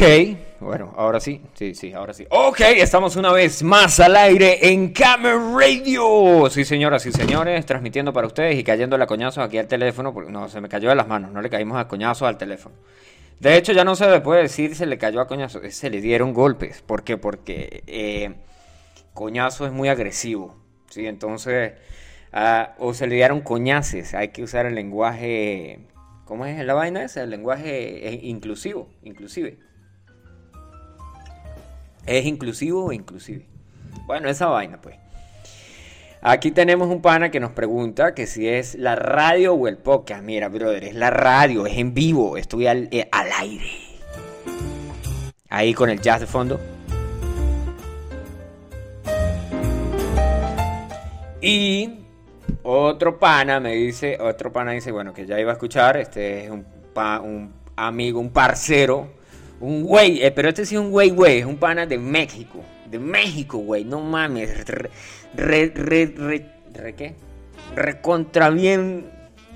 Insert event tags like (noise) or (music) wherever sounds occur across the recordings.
Ok, bueno, ahora sí, sí, sí, ahora sí. Ok, estamos una vez más al aire en Camera Radio. Sí, señoras y señores, transmitiendo para ustedes y cayendo a coñazos aquí al teléfono, porque no, se me cayó de las manos, no le caímos a coñazos al teléfono. De hecho, ya no se le puede decir se le cayó a coñazos, se le dieron golpes. ¿Por qué? Porque eh, coñazo es muy agresivo, ¿sí? Entonces, o se le dieron coñaces, hay que usar el lenguaje, ¿cómo es la vaina esa? El lenguaje eh, inclusivo, inclusive. ¿Es inclusivo o inclusive? Bueno, esa vaina, pues. Aquí tenemos un pana que nos pregunta que si es la radio o el podcast. Mira, brother, es la radio, es en vivo, estoy al, eh, al aire. Ahí con el jazz de fondo. Y otro pana me dice, otro pana dice, bueno, que ya iba a escuchar, este es un, un amigo, un parcero un güey, eh, pero este sí es un güey, güey, es un pana de México. De México, güey, no mames. Re, re, re, re, ¿qué? Recontra bien,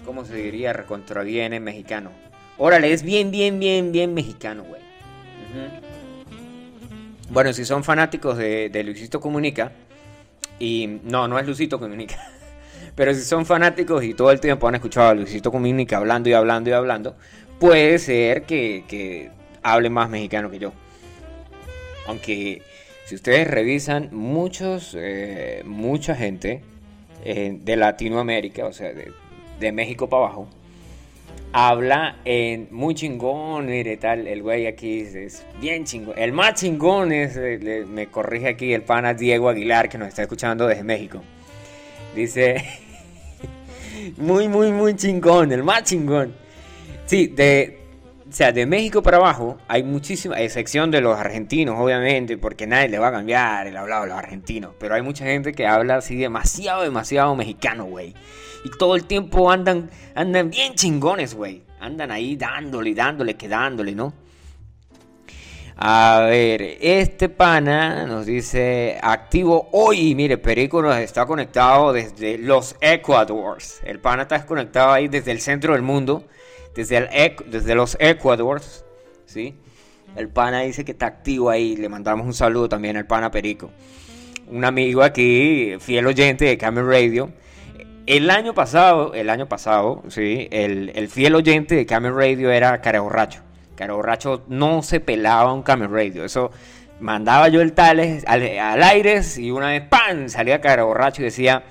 ¿cómo se diría? Recontra bien en mexicano. Órale, es bien, bien, bien, bien mexicano, güey. Bueno, si son fanáticos de, de Luisito Comunica, y no, no es Luisito Comunica. (laughs) Pero si son fanáticos y todo el tiempo han escuchado a Luisito Comunica hablando y hablando y hablando, puede ser que, que hable más mexicano que yo. Aunque si ustedes revisan, muchos, eh, mucha gente eh, de Latinoamérica, o sea, de, México para abajo, habla en muy chingón, mire tal, el güey aquí es, bien chingón. El más chingón es, eh, me corrige aquí el pana Diego Aguilar que nos está escuchando desde México. Dice, (laughs) muy, muy, muy chingón, el más chingón. Sí, de, o sea, de México para abajo hay muchísima, excepción de los argentinos, obviamente, porque nadie le va a cambiar el hablado de los argentinos. Pero hay mucha gente que habla así demasiado, demasiado mexicano, güey. Y todo el tiempo andan, andan bien chingones, güey. Andan ahí dándole, dándole, quedándole, ¿no? A ver, este pana nos dice activo hoy. Mire, Perico nos está conectado desde los Ecuadors. El pana está conectado ahí desde el centro del mundo desde, el, desde los Ecuadors, ¿sí? El pana dice que está activo ahí. Le mandamos un saludo también al pana Perico. Un amigo aquí, fiel oyente de Camel Radio. El año pasado, el año pasado, sí, el, fiel oyente de Camel Radio era Cara Borracho. Cara Borracho no se pelaba un Camel Radio. Eso mandaba yo el Tales al, aire y una vez ¡pam! salía Cara Borracho y decía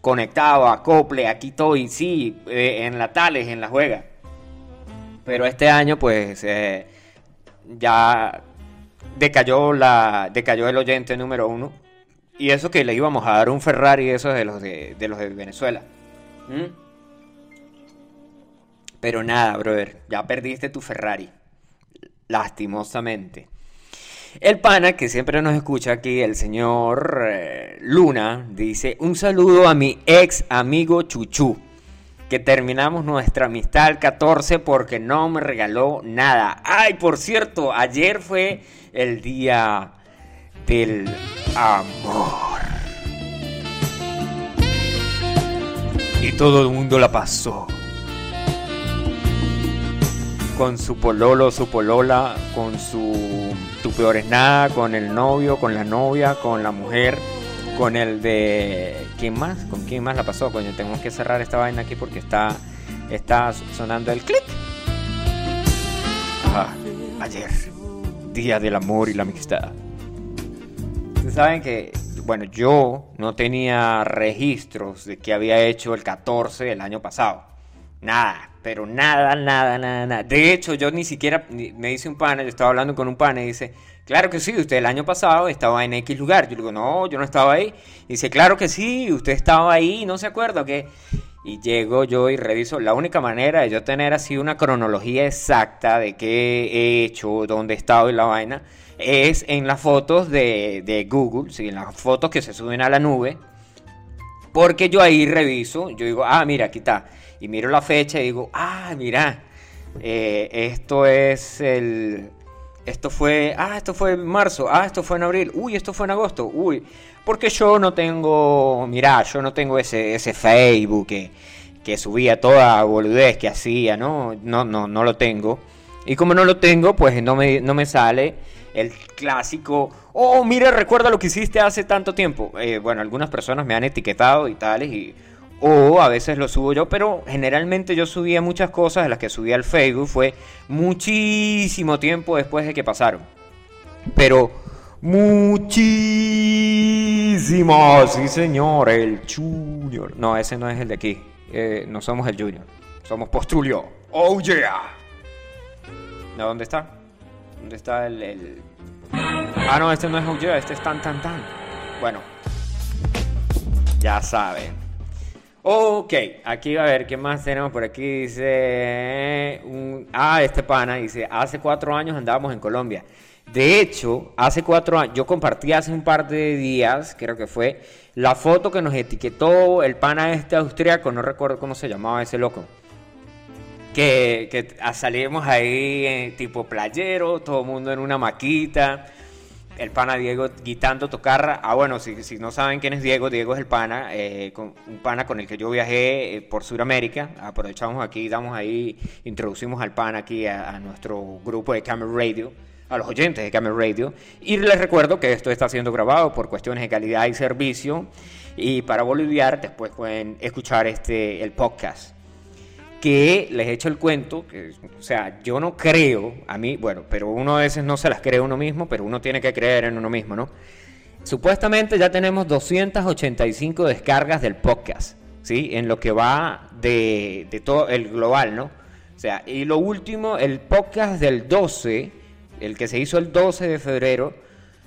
conectado, acople, aquí estoy, sí, eh, en la Tales, en la juega. Pero este año, pues, eh, ya decayó, la, decayó el oyente número uno. Y eso que le íbamos a dar un Ferrari, eso de los de, los de Venezuela. ¿Mm? Pero nada, brother, ya perdiste tu Ferrari. Lastimosamente. El pana que siempre nos escucha aquí, el señor eh, Luna, dice un saludo a mi ex amigo Chuchu que terminamos nuestra amistad al 14 porque no me regaló nada. Ay, por cierto, ayer fue el día del amor. Y todo el mundo la pasó. Con su pololo, su polola, con su tu peor es nada, con el novio, con la novia, con la mujer con el de. ¿Quién más? ¿Con quién más la pasó? Coño, tenemos que cerrar esta vaina aquí porque está, está sonando el clic. Ayer, Día del Amor y la Amistad. Ustedes saben que, bueno, yo no tenía registros de que había hecho el 14 del año pasado. Nada, pero nada, nada, nada, nada. De hecho, yo ni siquiera, me dice un pana, yo estaba hablando con un pana y dice, Claro que sí, usted el año pasado estaba en X lugar. Yo digo, no, yo no estaba ahí. dice, claro que sí, usted estaba ahí, no se acuerda que... Y llego yo y reviso. La única manera de yo tener así una cronología exacta de qué he hecho, dónde he estado y la vaina, es en las fotos de, Google, ¿sí? en las fotos que se suben a la nube. Porque yo ahí reviso, yo digo, ah, mira, aquí está. Y miro la fecha y digo, ah, mira, eh, esto es el esto fue, ah, esto fue en marzo, ah, esto fue en abril, uy, esto fue en agosto, uy, porque yo no tengo, mirá, yo no tengo ese, ese Facebook que, que subía toda boludez que hacía, ¿no? No, no, no lo tengo. Y como no lo tengo, pues no me, no me sale el clásico, oh, mira, recuerda lo que hiciste hace tanto tiempo. Eh, bueno, algunas personas me han etiquetado y tales, y, o a veces lo subo yo, pero generalmente yo subía muchas cosas, de las que subía al Facebook fue muchísimo tiempo después de que pasaron. Pero muchísimo, sí señor, el Junior. No, ese no es el de aquí, eh, no somos el Junior, somos Postrulio. Oh yeah. ¿Dónde está? ¿Dónde está el, Ah, no, este no es Oye, este es tan tan tan. Bueno, ya saben. Ok, aquí va a ver qué más tenemos por aquí. Dice. ah, este pana dice: Hace cuatro años andábamos en Colombia. De hecho, hace cuatro años, yo compartí hace un par de días, creo que fue, la foto que nos etiquetó el pana este austriaco, no recuerdo cómo se llamaba ese loco que, que salimos ahí en tipo playero, todo el mundo en una maquita. El pana Diego guitando tocar. Ah, bueno, si, si no saben quién es Diego, Diego es el pana, eh, un pana con el que yo viajé eh, por Sudamérica. Aprovechamos aquí, damos ahí, introducimos al pana aquí a, nuestro grupo de Camera Radio a los oyentes de Camera Radio. Y les recuerdo que esto está siendo grabado por cuestiones de calidad y servicio. Y para boliviar, después pueden escuchar este, el podcast que les he hecho el cuento, que, o sea, yo no creo, a mí, bueno, pero uno a veces no se las cree uno mismo, pero uno tiene que creer en uno mismo, ¿no? Supuestamente ya tenemos 285 descargas del podcast, ¿sí? En lo que va de, de todo el global, ¿no? O sea, y lo último, el podcast del 12, el que se hizo el 12 de febrero,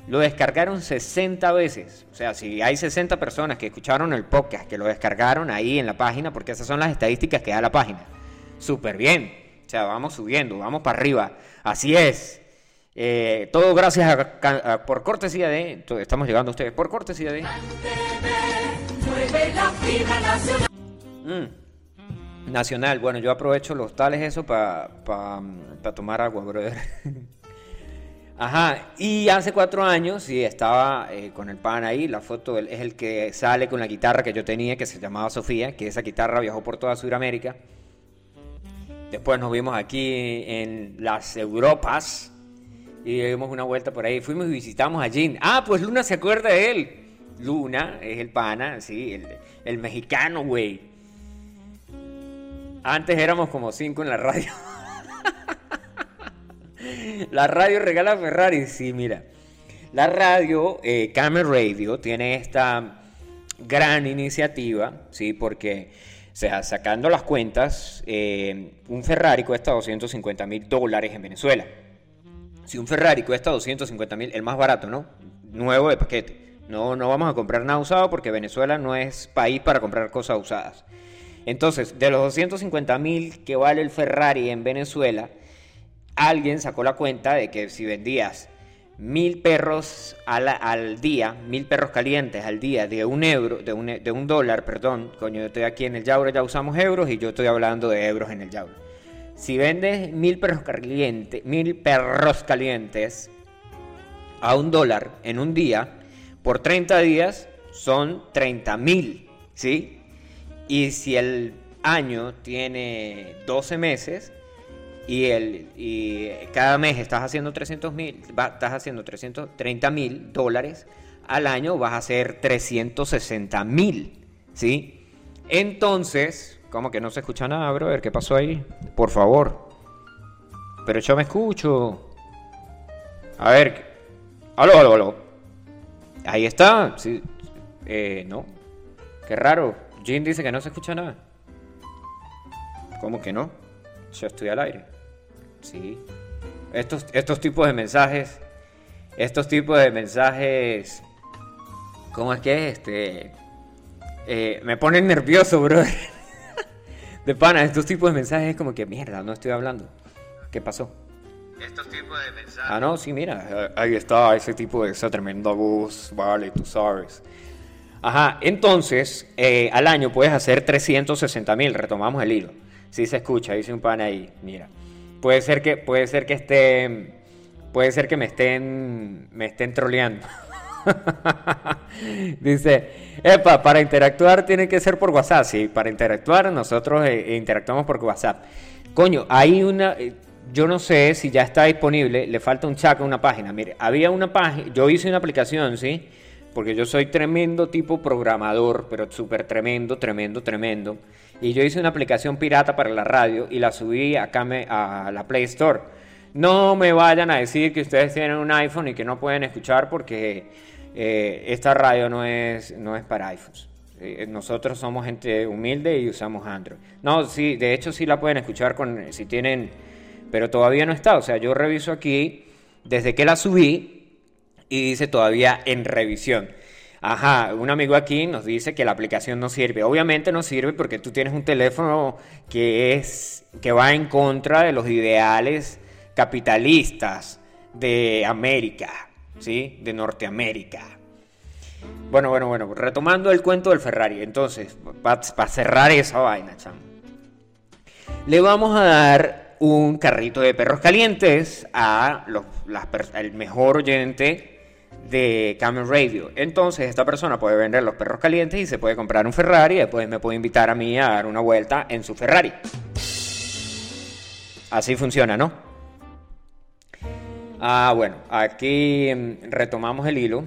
lo descargaron 60 veces. O sea, si hay 60 personas que escucharon el podcast, que lo descargaron ahí en la página, porque esas son las estadísticas que da la página. Súper bien. O sea, vamos subiendo, vamos para arriba. Así es. Eh, todo gracias a, por cortesía de... Estamos llegando a ustedes por cortesía de... Mm. Nacional. Bueno, yo aprovecho los tales eso para tomar agua, brother. (laughs) Ajá, y hace cuatro años, sí, estaba eh, con el pan ahí, la foto es el que sale con la guitarra que yo tenía, que se llamaba Sofía, que esa guitarra viajó por toda Sudamérica. Después nos vimos aquí en las Europas y dimos una vuelta por ahí. Fuimos y visitamos a Jean. Ah, pues Luna se acuerda de él. Luna es el pana, sí, el, el mexicano, güey. Antes éramos como cinco en la radio. (laughs) La radio regala Ferrari, sí, mira. La radio, eh, Radio, tiene esta gran iniciativa, ¿sí? Porque, o sea, sacando las cuentas, eh, un Ferrari cuesta 250 mil dólares en Venezuela. Si un Ferrari cuesta 250 mil, el más barato, ¿no? Nuevo de paquete. No, no vamos a comprar nada usado porque Venezuela no es país para comprar cosas usadas. Entonces, de los 250 mil que vale el Ferrari en Venezuela, alguien sacó la cuenta de que si vendías mil perros al, día, mil perros calientes al día de un euro, de un, de un dólar, perdón, coño, yo estoy aquí en el Yauro, ya usamos euros y yo estoy hablando de euros en el Yauro. Si vendes mil perros calientes, mil perros calientes a un dólar en un día, por 30 días son 30 mil, ¿sí? Y si el año tiene 12 meses, y, el, y cada mes estás haciendo 300 mil, estás haciendo 330 mil dólares al año, vas a hacer 360 mil, ¿sí? Entonces, ¿cómo que no se escucha nada, brother? ¿Qué pasó ahí? Por favor. Pero yo me escucho. A ver. Aló, aló, aló. Ahí está. Sí. Eh, no. Qué raro. Jim dice que no se escucha nada. ¿Cómo que no? Yo estoy al aire. Sí. Estos, estos tipos de mensajes, estos tipos de mensajes, ¿cómo es que este? Eh, me ponen nervioso, bro. (laughs) de pana, estos tipos de mensajes es como que, mierda, no estoy hablando. ¿Qué pasó? Estos tipos de mensajes. Ah, no, sí, mira, ahí está ese tipo de esa tremenda voz, vale, tú sabes. Ajá, entonces, eh, al año puedes hacer 360 mil, retomamos el hilo. Si se escucha, dice un pan ahí, mira. Puede ser que, puede ser que esté. Puede ser que me estén. me estén troleando. (laughs) Dice, epa, para interactuar tiene que ser por WhatsApp. Sí, para interactuar nosotros eh, interactuamos por WhatsApp. Coño, hay una. Eh, yo no sé si ya está disponible, le falta un chat en una página. Mire, había una página, yo hice una aplicación, ¿sí? Porque yo soy tremendo tipo programador, pero súper tremendo, tremendo, tremendo. Y yo hice una aplicación pirata para la radio y la subí acá a la Play Store. No me vayan a decir que ustedes tienen un iPhone y que no pueden escuchar porque eh, esta radio no es, no es para iPhones. Eh, nosotros somos gente humilde y usamos Android. No, sí, de hecho sí la pueden escuchar con si tienen, pero todavía no está. O sea, yo reviso aquí desde que la subí y dice todavía en revisión. Ajá, un amigo aquí nos dice que la aplicación no sirve. Obviamente no sirve porque tú tienes un teléfono que es que va en contra de los ideales capitalistas de América, ¿sí? De Norteamérica. Bueno, bueno, bueno, retomando el cuento del Ferrari. Entonces, para cerrar esa vaina, chamo. Le vamos a dar un carrito de perros calientes a los, el mejor oyente de Camel Radio. Entonces, esta persona puede vender los perros calientes y se puede comprar un Ferrari. Después me puede invitar a mí a dar una vuelta en su Ferrari. Así funciona, ¿no? Ah, bueno, aquí mm, retomamos el hilo.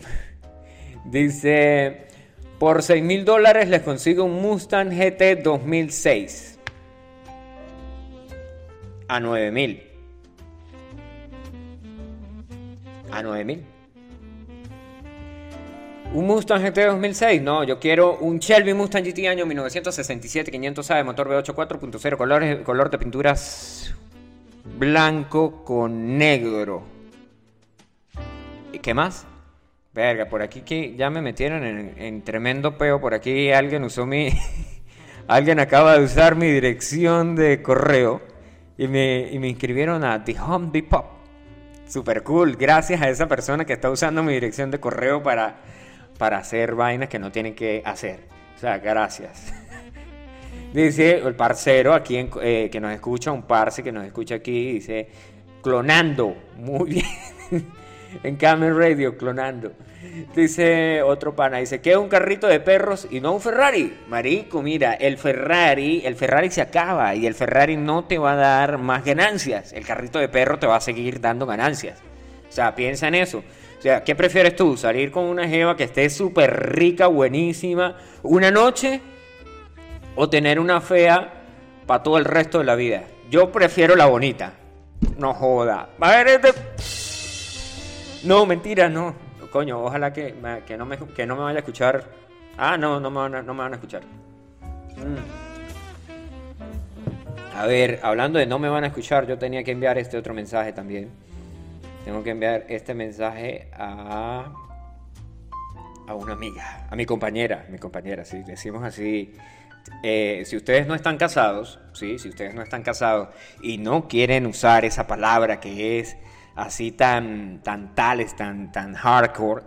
(laughs) Dice, por 6 mil dólares les consigo un Mustang GT 2006. A 9 mil. A 9 mil. Un Mustang GT 2006, no, yo quiero un Shelby Mustang GT año 1967, 500 A motor V8 4.0, color, color de pinturas blanco con negro. ¿Y qué más? Verga, por aquí que ya me metieron en, tremendo peo. Por aquí alguien usó mi. (laughs) alguien acaba de usar mi dirección de correo y me, y me inscribieron a The Home Depot. Super cool. Gracias a esa persona que está usando mi dirección de correo para, para hacer vainas que no tienen que hacer. O sea, gracias. (laughs) dice el parcero aquí eh, que nos escucha, un parce que nos escucha aquí, dice clonando. Muy (laughs) bien en Camel Radio clonando. Dice otro pana, dice, que un carrito de perros y no un Ferrari. Marico, mira, el Ferrari, el Ferrari se acaba y el Ferrari no te va a dar más ganancias. El carrito de perro te va a seguir dando ganancias. O sea, piensa en eso. O sea, ¿qué prefieres tú? ¿Salir con una jeva que esté súper rica, buenísima, una noche? ¿O tener una fea para todo el resto de la vida? Yo prefiero la bonita. No joda. A ver, este... No, mentira, no. Coño, ojalá que, que, no, me, que no me vaya a escuchar. Ah, no, no me van a, no me van a escuchar. Mm. A ver, hablando de no me van a escuchar, yo tenía que enviar este otro mensaje también. Tengo que enviar este mensaje a a una amiga, a mi compañera, mi compañera, si decimos así. Eh, si ustedes no están casados, ¿sí? si ustedes no están casados y no quieren usar esa palabra que es así tan, tan tales, tan, tan hardcore,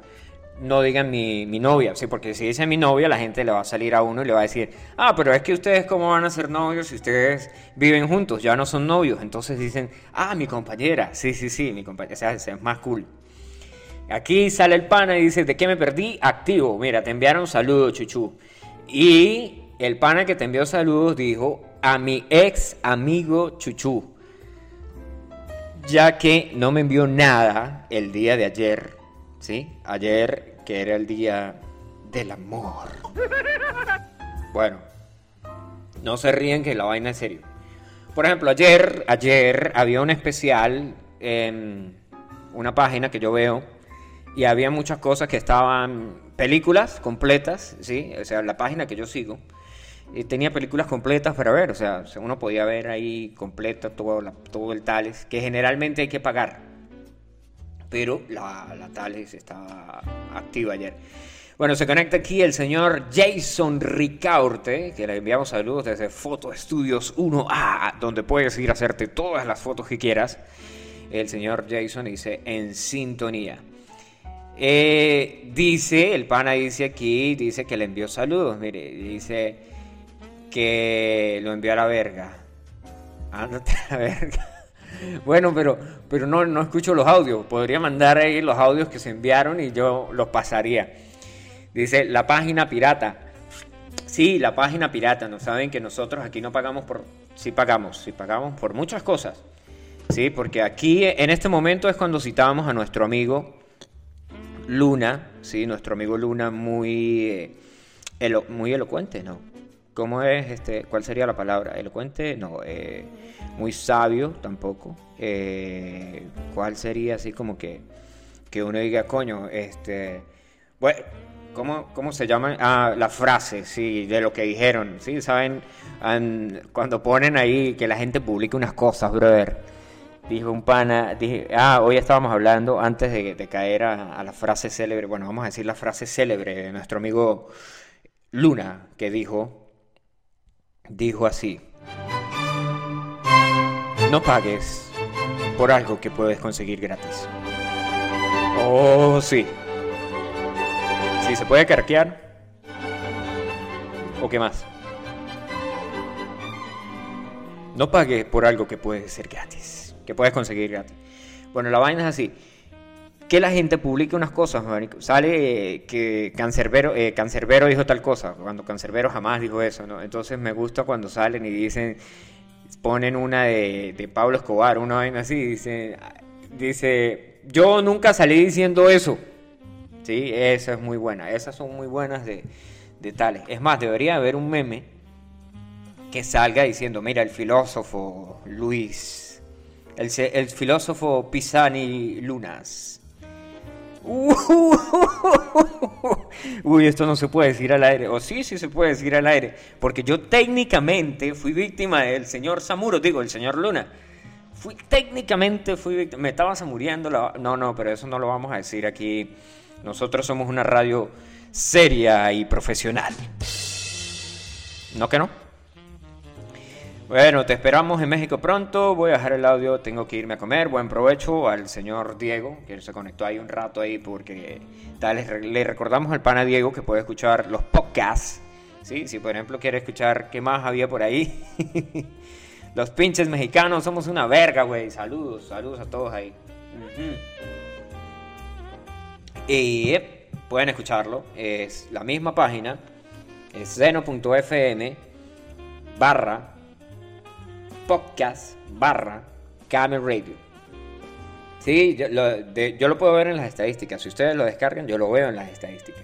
no digan mi, mi, novia, ¿sí? porque si dice mi novia, la gente le va a salir a uno y le va a decir, ah, pero es que ustedes cómo van a ser novios si ustedes viven juntos, ya no son novios, entonces dicen, ah, mi compañera, sí, sí, sí, mi compañera, o sea, es más cool. Aquí sale el pana y dice, ¿de qué me perdí? Activo, mira, te enviaron saludos, chuchu. Y el pana que te envió saludos dijo, a mi ex amigo chuchu ya que no me envió nada el día de ayer, ¿sí? Ayer que era el día del amor. Bueno, no se ríen que la vaina es serio. Por ejemplo, ayer, ayer había un especial en una página que yo veo y había muchas cosas que estaban películas completas, ¿sí? O sea, la página que yo sigo tenía películas completas para ver, o sea, uno podía ver ahí completa todo, todo el Tales, que generalmente hay que pagar, pero la, la estaba activa ayer. Bueno, se conecta aquí el señor Jason Ricaurte, que le enviamos saludos desde Foto Estudios 1A, donde puedes ir a hacerte todas las fotos que quieras. El señor Jason dice en sintonía. Eh, dice, el pana dice aquí, dice que le envió saludos, mire, dice, que lo envió a la verga. Ándate (laughs) a la verga. Bueno, pero, pero no, no escucho los audios. Podría mandar ahí los audios que se enviaron y yo los pasaría. Dice la página pirata. Sí, la página pirata. No saben que nosotros aquí no pagamos por. Sí pagamos, sí pagamos por muchas cosas. Sí, porque aquí en este momento es cuando citábamos a nuestro amigo Luna, sí, nuestro amigo Luna muy, eh, muy elocuente, ¿no? ¿Cómo es este? ¿Cuál sería la palabra? Elocuente, no, eh, muy sabio tampoco. Eh, ¿Cuál sería así como que que uno diga, coño, este, bueno, ¿cómo, cómo se llama? Ah, la frase, sí, de lo que dijeron, sí, saben, cuando ponen ahí que la gente publica unas cosas, brother. Dijo un pana, dije, ah, hoy estábamos hablando antes de, caer a, la frase célebre, bueno, vamos a decir la frase célebre de nuestro amigo Luna, que dijo, dijo así, no pagues por algo que puedes conseguir gratis. Oh, sí. Sí, se puede carquear. ¿O qué más? No pague por algo que puede ser gratis. Que puedes conseguir gratis. Bueno, la vaina es así. Que la gente publique unas cosas, Sale eh, que Cancerbero, eh, Cancerbero dijo tal cosa, cuando Cancerbero jamás dijo eso, ¿no? Entonces me gusta cuando salen y dicen, ponen una de, de Pablo Escobar, una vaina así, dice, dice yo nunca salí diciendo eso. Sí, esa es muy buena. Esas son muy buenas de, de tales. Es más, debería haber un meme que salga diciendo, mira, el filósofo Luis, el, el filósofo Pisani Lunas. (laughs) Uy, esto no se puede decir al aire. O sí, sí se puede decir al aire. Porque yo técnicamente fui víctima del señor Samuro, digo, el señor Luna. Fui técnicamente fui me estaba muriendo no no pero eso no lo vamos a decir aquí. Nosotros somos una radio seria y profesional. No que no bueno te esperamos en México pronto voy a dejar el audio tengo que irme a comer buen provecho al señor Diego que se conectó ahí un rato ahí porque tal le recordamos al pana Diego que puede escuchar los podcasts ¿sí? si por ejemplo quiere escuchar qué más había por ahí (laughs) Los pinches mexicanos somos una verga, güey. Saludos, saludos a todos ahí. Y pueden escucharlo. Es la misma página. Es seno.fm barra podcast barra Camel Radio. Sí, yo lo, puedo ver en las estadísticas. Si ustedes lo descargan, yo lo veo en las estadísticas.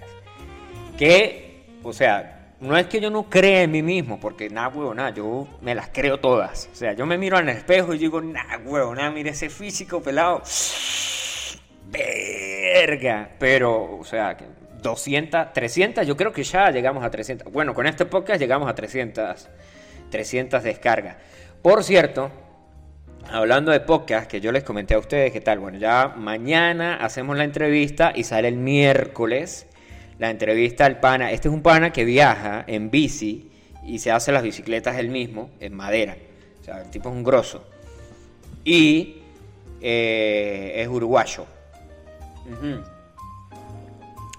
Que, o sea, no es que yo no crea en mí mismo, porque nada, huevo, nada, yo me las creo todas. O sea, yo me miro el espejo y digo, nada, huevo, nada, mire ese físico pelado. Verga. Pero, o sea, 200, 300, yo creo que ya llegamos a 300. Bueno, con este podcast llegamos a 300, 300 descargas. Por cierto, hablando de podcast, que yo les comenté a ustedes, ¿qué tal? Bueno, ya mañana hacemos la entrevista y sale el miércoles la entrevista al pana. Este es un pana que viaja en bici y se hace las bicicletas él mismo en madera. O sea, el tipo es un grosso. Y eh, es uruguayo.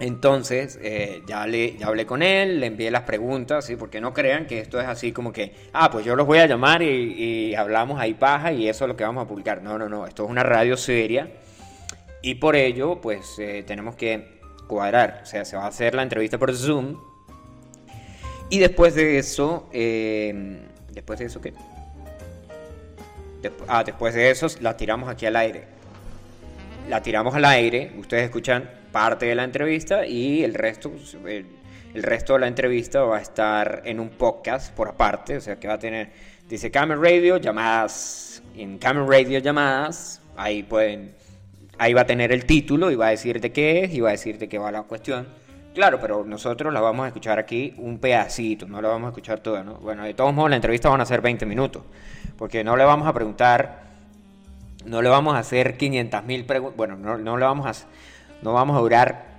Entonces, eh, ya, le, ya hablé con él, le envié las preguntas, ¿sí? porque no crean que esto es así como que, ah, pues yo los voy a llamar y, hablamos ahí paja y eso es lo que vamos a publicar. No, no, no, esto es una radio seria y por ello, pues eh, tenemos que cuadrar. O sea, se va a hacer la entrevista por Zoom. Y después de eso, em, después de eso, ¿qué? ah, después de eso la tiramos aquí al aire. La tiramos al aire, ustedes escuchan parte de la entrevista y el resto, el, el resto de la entrevista va a estar en un podcast por aparte, o sea que va a tener, dice Camera Radio, llamadas, en Camera Radio llamadas, ahí pueden ahí va a tener el título y va a decir de qué es y va a decir de qué va la cuestión. Claro, pero nosotros la vamos a escuchar aquí un pedacito, no la vamos a escuchar toda, ¿no? Bueno, de todos modos la entrevista van a ser 20 minutos, porque no le vamos a preguntar, no le vamos a hacer 500 mil preguntas, bueno, no, no le vamos a, no vamos a durar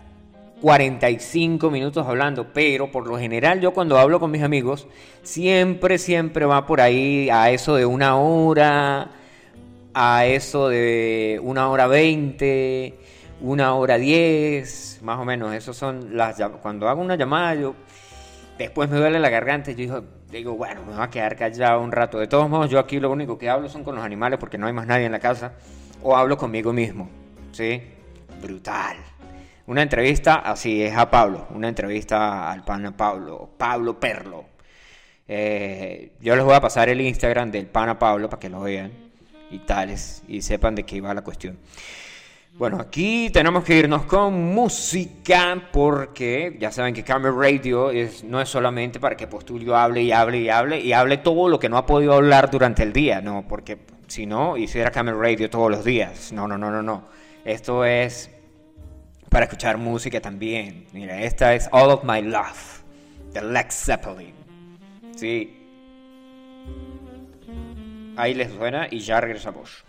45 minutos hablando, pero por lo general yo cuando hablo con mis amigos, siempre, siempre va por ahí a eso de una hora, a eso de una hora veinte, una hora diez, más o menos. Esos son las cuando hago una llamada yo después me duele la garganta y yo digo, bueno, me va a quedar callado un rato. De todos modos, yo aquí lo único que hablo son con los animales porque no hay más nadie en la casa o hablo conmigo mismo. ¿Sí? Brutal. Una entrevista así es a Pablo, una entrevista al pana Pablo, Pablo Perlo. Eh, yo les voy a pasar el Instagram del pana Pablo para que lo vean y tales y sepan de qué va la cuestión. Bueno, aquí tenemos que irnos con música porque ya saben que Camera Radio no es solamente para que Postulio hable y hable y hable y hable todo lo que no ha podido hablar durante el día, no, porque si no, hiciera Camera Radio todos los días. No, no, no, no, no. Esto es para escuchar música también. Mira, esta es All of My Love de Lex Zeppelin. Sí. Ahí les suena y ya regresamos.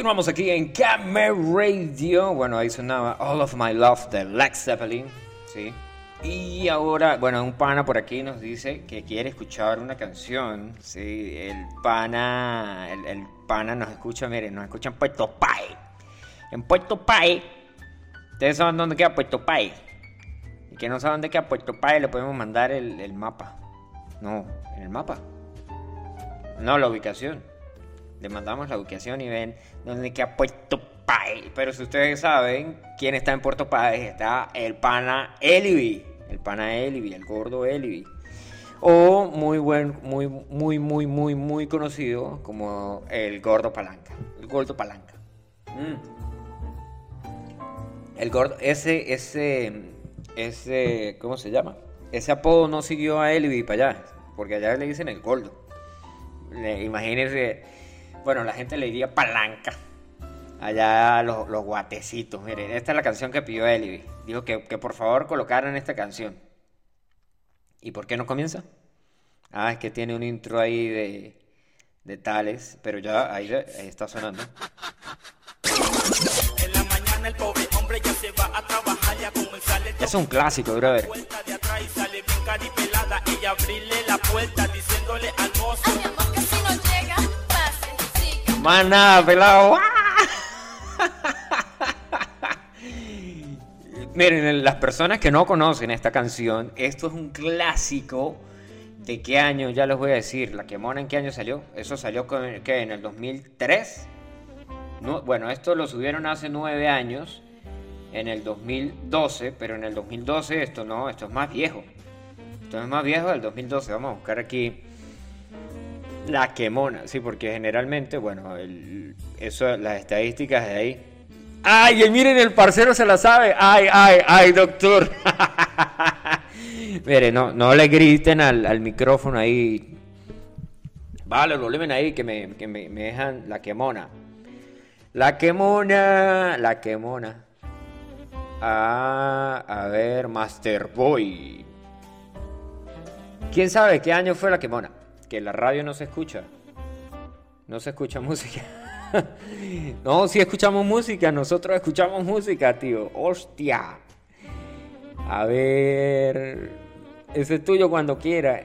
Continuamos aquí en Camera Radio. Bueno, ahí sonaba All of My Love de Led Zeppelin. Sí. Y ahora, bueno, un pana por aquí nos dice que quiere escuchar una canción. Sí, el pana, el, pana nos escucha, miren, nos escucha en Puerto Pay. En Puerto Pay. ¿Ustedes saben dónde queda Puerto Pay? Y que no saben dónde queda Puerto Pay, le podemos mandar el, el mapa. No, en el mapa. No, la ubicación. Le mandamos la ubicación y ven dónde queda Puerto Pay. Pero si ustedes saben quién está en Puerto Pay, está el pana Elivi. El pana Elivi, el gordo Elivi. O muy buen, muy, muy, muy, muy, muy conocido como el gordo palanca. El gordo palanca. Mm. El gordo, ese, ese, ese, ¿cómo se llama? Ese apodo no siguió a Elivi para allá, porque allá le dicen el gordo. Imagínense bueno, la gente le diría palanca. Allá los, los guatecitos. Miren, esta es la canción que pidió Elivi. Dijo que, por favor colocaran esta canción. ¿Y por qué no comienza? Ah, es que tiene un intro ahí de, de tales, pero ya ahí, está sonando. En la mañana el pobre hombre ya se va a trabajar ya Es un clásico, brother. De atrás y sale bien caripelada y abrirle la puerta diciéndole al mozo. Mana, pelado. (laughs) Miren, las personas que no conocen esta canción, esto es un clásico. ¿De qué año? Ya les voy a decir. ¿La Quemona en qué año salió? Eso salió con, en el 2003. No, bueno, esto lo subieron hace nueve años. En el 2012. Pero en el 2012 esto no, esto es más viejo. Esto es más viejo del 2012. Vamos a buscar aquí la quemona, sí, porque generalmente, bueno, eso, las estadísticas de ahí. ¡Ay! miren, el parcero se la sabe. ¡Ay, ay, ay, doctor! (laughs) Mire, no, no le griten al, micrófono ahí. Vale, el volumen ahí que, me, que me dejan la quemona. La quemona, la quemona. Ah, a ver, Master Boy. ¿Quién sabe qué año fue la quemona? Que la radio no se escucha. No se escucha (laughs) música. no, si escuchamos música, nosotros escuchamos música, tío. Hostia. A ver. Ese es tuyo cuando quiera.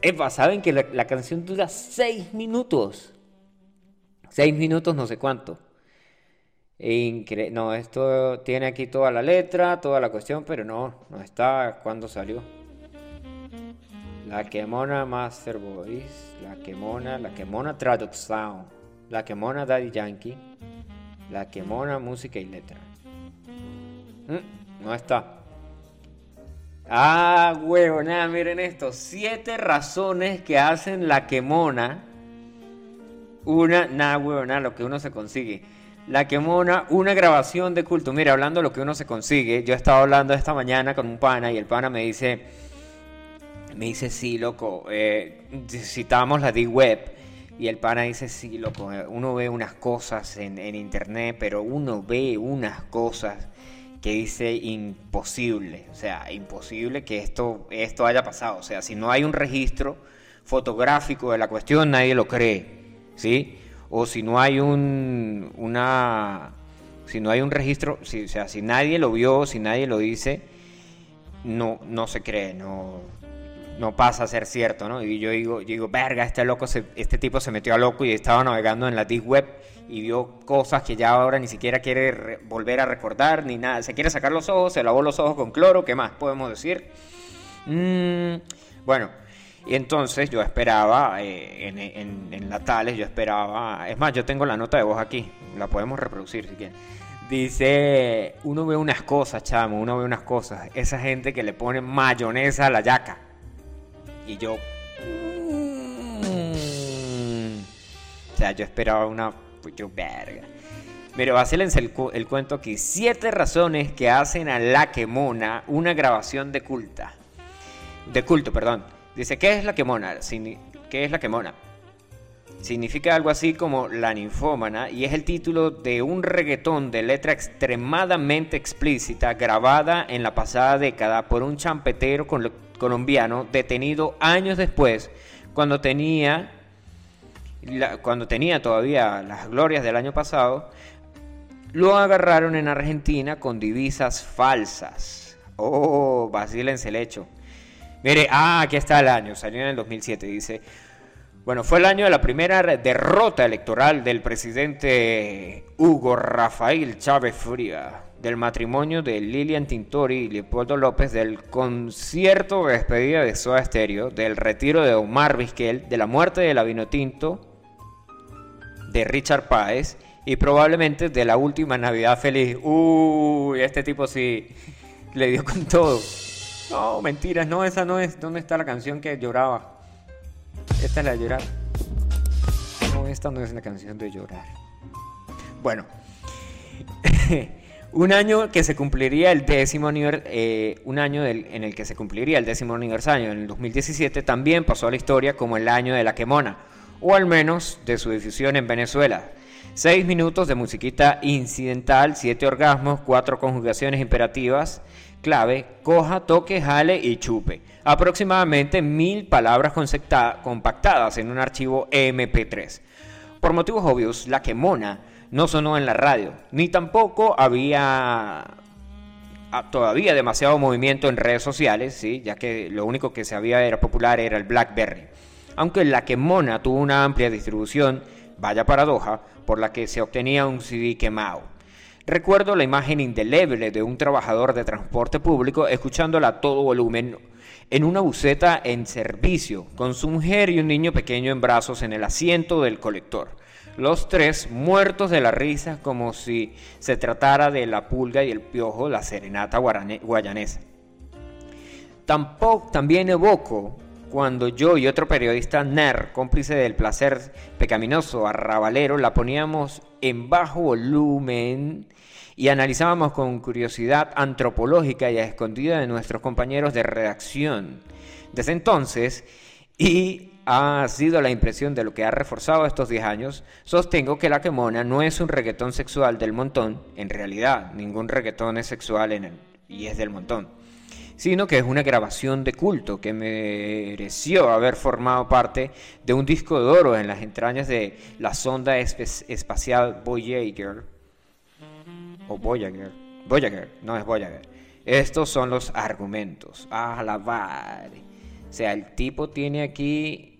Epa, ¿saben que la, canción dura 6 minutos? 6 minutos, no sé cuánto. no, esto tiene aquí toda la letra, toda la cuestión, pero no, no está cuando salió. La Quemona Master Boys, La Quemona, La Quemona Traducción, La Quemona Daddy Yankee, La Quemona Música y Letra. Mm, no está. Ah, huevo, nada, miren esto. Siete razones que hacen la quemona. Una, nada, huevo, nada, lo que uno se consigue. La quemona, una grabación de culto. Mira, hablando de lo que uno se consigue, yo estaba hablando esta mañana con un pana y el pana me dice, me dice, sí, loco, eh, citamos la D-Web. Y el pana dice, sí, loco, eh, uno ve unas cosas en, internet, pero uno ve unas cosas que dice imposible. O sea, imposible que esto, esto haya pasado. O sea, si no hay un registro fotográfico de la cuestión, nadie lo cree. ¿Sí? O si no hay un, una, si no hay un registro, o sea, si nadie lo vio, si nadie lo dice, no, no se cree, no, no pasa a ser cierto, ¿no? Y yo digo, yo digo, verga, este loco, este tipo se metió a loco y estaba navegando en la deep web y vio cosas que ya ahora ni siquiera quiere volver a recordar ni nada. Se quiere sacar los ojos, se lavó los ojos con cloro, ¿qué más podemos decir? Mm, bueno, y entonces yo esperaba, eh, en, en, la Tales, yo esperaba, es más, yo tengo la nota de voz aquí, la podemos reproducir si quieren. Dice, uno ve unas cosas, chamo, uno ve unas cosas. Esa gente que le pone mayonesa a la yaca. Y yo... Mm". O sea, yo esperaba una... Pues yo, verga. Pero vacílense el, el cuento aquí. Siete razones que hacen a la quemona una grabación de culta. De culto, perdón. Dice, ¿qué es la quemona? ¿Qué es la quemona? Significa algo así como la ninfómana y es el título de un reggaetón de letra extremadamente explícita grabada en la pasada década por un champetero colombiano detenido años después cuando tenía cuando tenía todavía las glorias del año pasado, lo agarraron en Argentina con divisas falsas. Oh, vacílense el hecho. Mire, ah, aquí está el año, salió en el 2007, dice. Bueno, fue el año de la primera derrota electoral del presidente Hugo Rafael Chávez Fría, del matrimonio de Lilian Tintori y Leopoldo López, del concierto de despedida de Soda Stereo, del retiro de Omar Vizquel, de la muerte de la Vinotinto, de Richard Páez y probablemente de la última Navidad feliz. Uy, este tipo sí le dio con todo. No, mentiras, no, esa no es. ¿Dónde está la canción que lloraba? Esta es la de llorar. No, esta no es la canción de llorar. Bueno, (laughs) un año que se cumpliría el décimo eh, un año en el que se cumpliría el décimo aniversario, en el 2017, también pasó a la historia como el año de la quemona, o al menos de su difusión en Venezuela. Seis minutos de musiquita incidental, siete orgasmos, cuatro conjugaciones imperativas, clave, coja, toque, jale y chupe. Aproximadamente mil palabras compactadas en un archivo MP3. Por motivos obvios, la quemona no sonó en la radio, ni tampoco había ah, todavía demasiado movimiento en redes sociales, ya que lo único que se había era popular era el BlackBerry. Aunque la quemona tuvo una amplia distribución, vaya paradoja, por la que se obtenía un CD quemado. Recuerdo la imagen indeleble de un trabajador de transporte público escuchándola a todo volumen en una buceta en servicio, con su mujer y un niño pequeño en brazos en el asiento del colector. Los tres muertos de la risa como si se tratara de la pulga y el piojo, la serenata guayanesa. Tampoco, también evoco cuando yo y otro periodista NER, cómplice del placer pecaminoso arrabalero, la poníamos en bajo volumen y analizábamos con curiosidad antropológica y a escondida de nuestros compañeros de redacción. Desde entonces, y ha sido la impresión de lo que ha reforzado estos 10 años, sostengo que la quemona no es un reggaetón sexual del montón, en realidad ningún reggaetón es sexual en él, y es del montón sino que es una grabación de culto que mereció haber formado parte de un disco de oro en las entrañas de la sonda espacial Voyager. O Voyager. Voyager, no es Voyager. Estos son los argumentos. A la O sea, el tipo tiene aquí.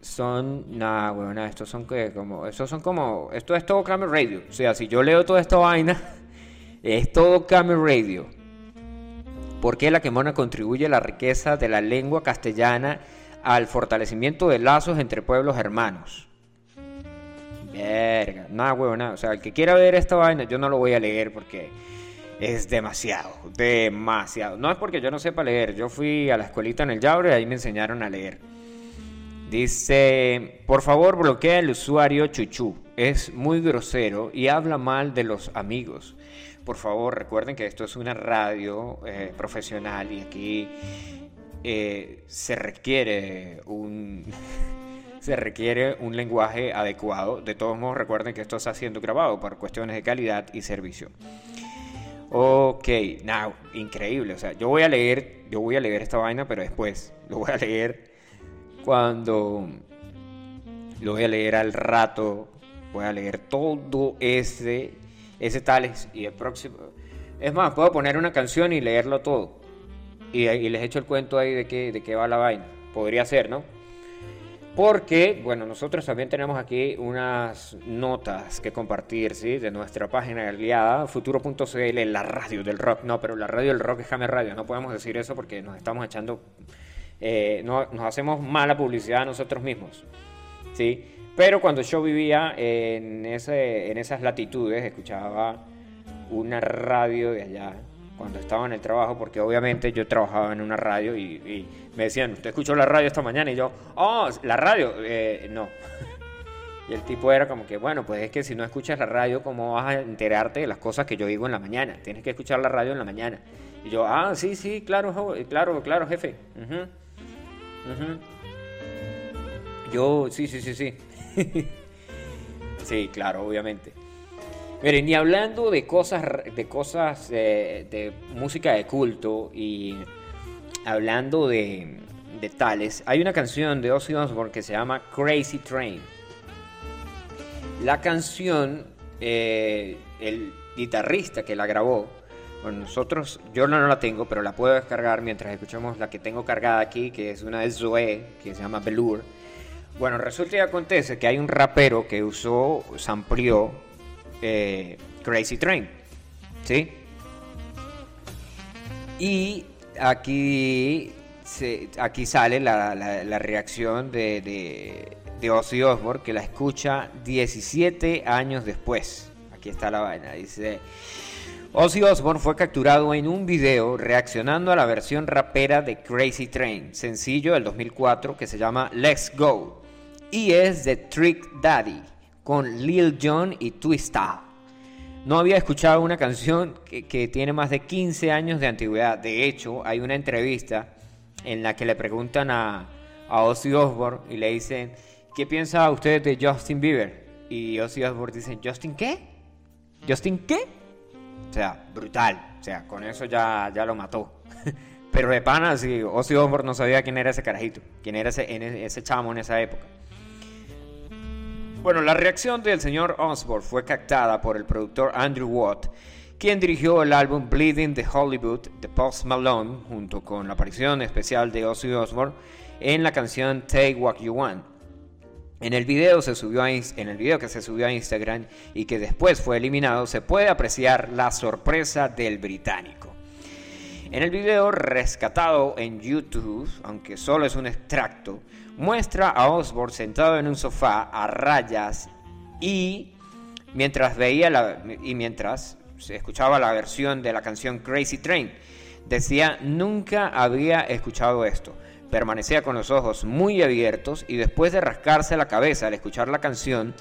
Son. Nada, bueno, estos son que como. Estos son como. Esto es todo Camel Radio. O sea, si yo leo toda esta vaina. (laughs) Es todo Camel Radio. ¿Por qué la quemona contribuye a la riqueza de la lengua castellana al fortalecimiento de lazos entre pueblos hermanos? Verga, nada, huevo, nada. O sea, el que quiera ver esta vaina, yo no lo voy a leer porque es demasiado, demasiado. No es porque yo no sepa leer. Yo fui a la escuelita en el Yaure y ahí me enseñaron a leer. Dice, por favor bloquea el usuario Chuchu. Es muy grosero y habla mal de los amigos por favor recuerden que esto es una radio eh, profesional y aquí eh, se requiere un (laughs) se requiere un lenguaje adecuado. De todos modos recuerden que esto está siendo grabado por cuestiones de calidad y servicio. Ok, now, increíble. O sea, yo voy a leer, yo voy a leer esta vaina, pero después lo voy a leer cuando lo voy a leer al rato. Voy a leer todo ese ese tal y el próximo. Es más, puedo poner una canción y leerlo todo. Y, les echo el cuento ahí de qué, de qué va la vaina. Podría ser, ¿no? Porque, bueno, nosotros también tenemos aquí unas notas que compartir, ¿sí? De nuestra página aliada, futuro.cl, la radio del rock. No, pero la radio del rock es Jame Radio. No podemos decir eso porque nos estamos echando... Eh, no, nos hacemos mala publicidad a nosotros mismos, ¿sí? Pero cuando yo vivía en, ese, en esas latitudes, escuchaba una radio de allá cuando estaba en el trabajo, porque obviamente yo trabajaba en una radio y, me decían, ¿usted escuchó la radio esta mañana? Y yo, oh, la radio, eh, no. (laughs) Y el tipo era como que, bueno, pues es que si no escuchas la radio, ¿cómo vas a enterarte de las cosas que yo digo en la mañana? Tienes que escuchar la radio en la mañana. Y yo, ah, sí, sí, claro, claro, claro, jefe. Yo, sí, sí, sí, sí. (laughs) sí, claro, obviamente. Miren, ni hablando de cosas, de cosas eh, de música de culto y hablando de, de, tales, hay una canción de Ozzy Osbourne que se llama Crazy Train. La canción, eh, el guitarrista que la grabó, bueno, nosotros, yo no, la tengo, pero la puedo descargar mientras escuchamos la que tengo cargada aquí, que es una de Zoe, que se llama Velour. Bueno, resulta y acontece que hay un rapero que usó, samplió eh, Crazy Train, ¿sí? Y aquí, aquí sale la, reacción de, de, de Ozzy Osbourne, que la escucha 17 años después. Aquí está la vaina, dice... Ozzy Osbourne fue capturado en un video reaccionando a la versión rapera de Crazy Train, sencillo del 2004 que se llama Let's Go, y es de Trick Daddy, con Lil Jon y Twista. No había escuchado una canción que, tiene más de 15 años de antigüedad. De hecho, hay una entrevista en la que le preguntan a, a Ozzy Osbourne y le dicen, ¿qué piensa usted de Justin Bieber? Y Ozzy Osbourne dice, ¿Justin qué? ¿Justin qué? O sea, brutal. O sea, con eso ya, ya lo mató. (laughs) Pero de pana, sí, Ozzy Osbourne no sabía quién era ese carajito, quién era ese, e, ese chamo en esa época. Bueno, la reacción del señor Osbourne fue captada por el productor Andrew Watt, quien dirigió el álbum Bleeding the Hollywood de Post Malone, junto con la aparición especial de Ozzy Osbourne en la canción Take What You Want. En el, video que se subió a Instagram y que después fue eliminado, se puede apreciar la sorpresa del británico. En el video rescatado en YouTube, aunque solo es un extracto, muestra a Osborne sentado en un sofá a rayas y mientras veía la, y mientras escuchaba la versión de la canción Crazy Train, decía nunca había escuchado esto. Permanecía con los ojos muy abiertos y después de rascarse la cabeza al escuchar la canción,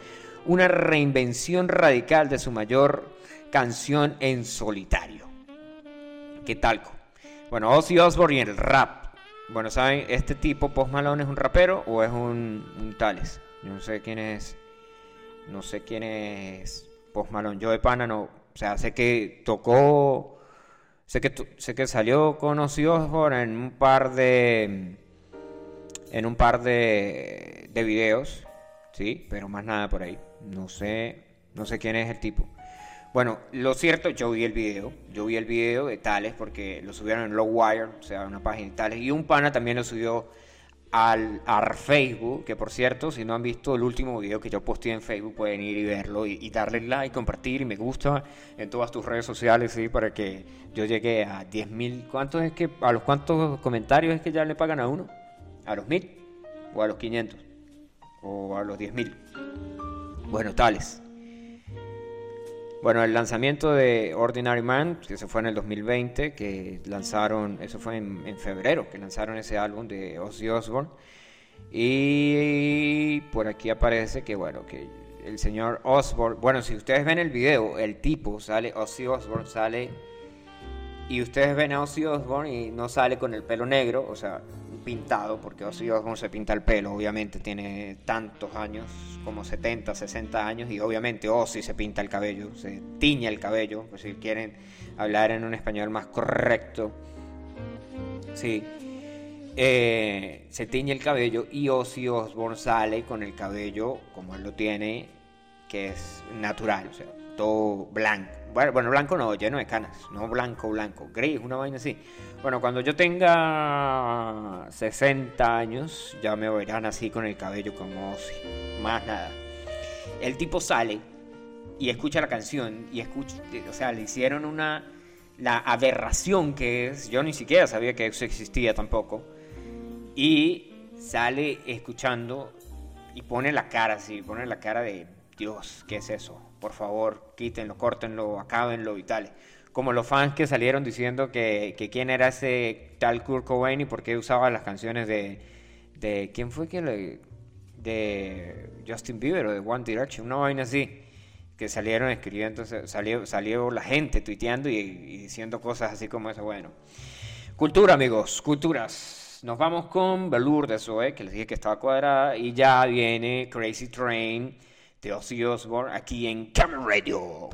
una reinvención radical de su mayor canción en solitario. ¿Qué tal? Bueno, Ozzy Osbourne y el rap. Bueno, ¿saben? Este tipo, Post Malone, ¿es un rapero o es un, tales? No sé quién es. No sé quién es Post Malone. Yo de pana no. O sea, sé que tocó Sé que, sé que salió con Ozzy en un par de. En un par de, de videos. Sí, pero más nada por ahí. No sé. No sé quién es el tipo. Bueno, lo cierto, yo vi el video. Yo vi el video de Tales porque lo subieron en Low Wire, o sea, una página de Tales. Y un pana también lo subió al, Facebook, que por cierto, si no han visto el último video que yo posté en Facebook, pueden ir y verlo y, darle like, compartir y me gusta en todas tus redes sociales, ¿sí? Para que yo llegue a 10.000. ¿Cuántos es que, a los cuántos comentarios es que ya le pagan a uno? ¿A los 1.000? ¿O a los 500? ¿O a los 10.000? Bueno, tales. Bueno, el lanzamiento de Ordinary Man, que se fue en el 2020, que lanzaron, eso fue en, febrero, que lanzaron ese álbum de Ozzy Osbourne. Y por aquí aparece que, bueno, que el señor Osbourne, bueno, si ustedes ven el video, el tipo sale, Ozzy Osbourne sale, y ustedes ven a Ozzy Osbourne y no sale con el pelo negro, o sea, pintado, porque Ozzy Osbourne se pinta el pelo, obviamente tiene tantos años, como 70, 60 años, y obviamente Ozzy se pinta el cabello, se tiña el cabello, pues si quieren hablar en un español más correcto. Sí. Eh, se tiñe el cabello y Ozzy Osbourne sale con el cabello como él lo tiene, que es natural, o sea, todo blanco bueno, blanco no, lleno de canas. No blanco, blanco. Gris, una vaina así. Bueno, cuando yo tenga 60 años, ya me verán así con el cabello como si. Más nada. El tipo sale y escucha la canción y escucha. O sea, le hicieron una. La aberración que es. Yo ni siquiera sabía que eso existía tampoco. Y sale escuchando y pone la cara así, pone la cara de Dios, ¿qué es eso? Por favor, quítenlo, córtenlo, acábenlo y tal. Como los fans que salieron diciendo que, quién era ese tal Kurt Cobain y por qué usaba las canciones de... de ¿Quién fue que le...? De Justin Bieber o de One Direction, una vaina así. Que salieron escribiendo, salió, salió la gente tuiteando y, diciendo cosas así como eso. Bueno, cultura, amigos, culturas. Nos vamos con Velour de Zoe, que les dije que estaba cuadrada, y ya viene Crazy Train de Ozzy Osbourne aquí en Camera Radio.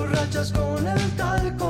Emborrachas con el talco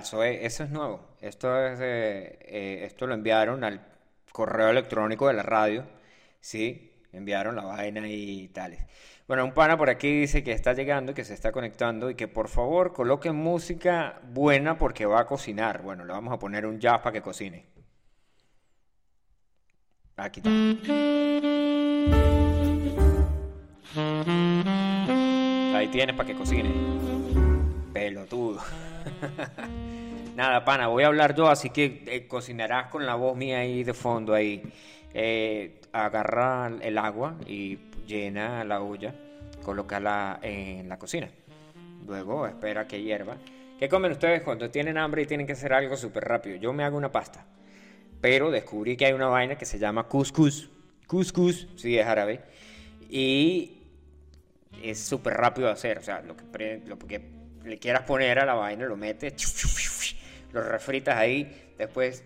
Brutal, eso es, nuevo. Esto es de- eh, esto lo enviaron al correo electrónico de la radio, ¿sí? Enviaron la vaina y tales. Bueno, un pana por aquí dice que está llegando, que se está conectando y que por favor coloquen música buena porque va a cocinar. Bueno, le vamos a poner un jazz para que cocine. Aquí está. Ahí tienes para que cocine. Pelotudo. (laughs) Nada, pana, voy a hablar yo, así que eh, cocinarás con la voz mía ahí de fondo ahí. Eh, agarra el agua y llena la olla, colócala en la cocina. Luego espera que hierva. ¿Qué comen ustedes cuando tienen hambre y tienen que hacer algo súper rápido? Yo me hago una pasta, pero descubrí que hay una vaina que se llama couscous. Couscous, sí, es árabe. Y es súper rápido de hacer. O sea, lo que, lo que le quieras poner a la vaina, lo metes, lo refritas ahí, después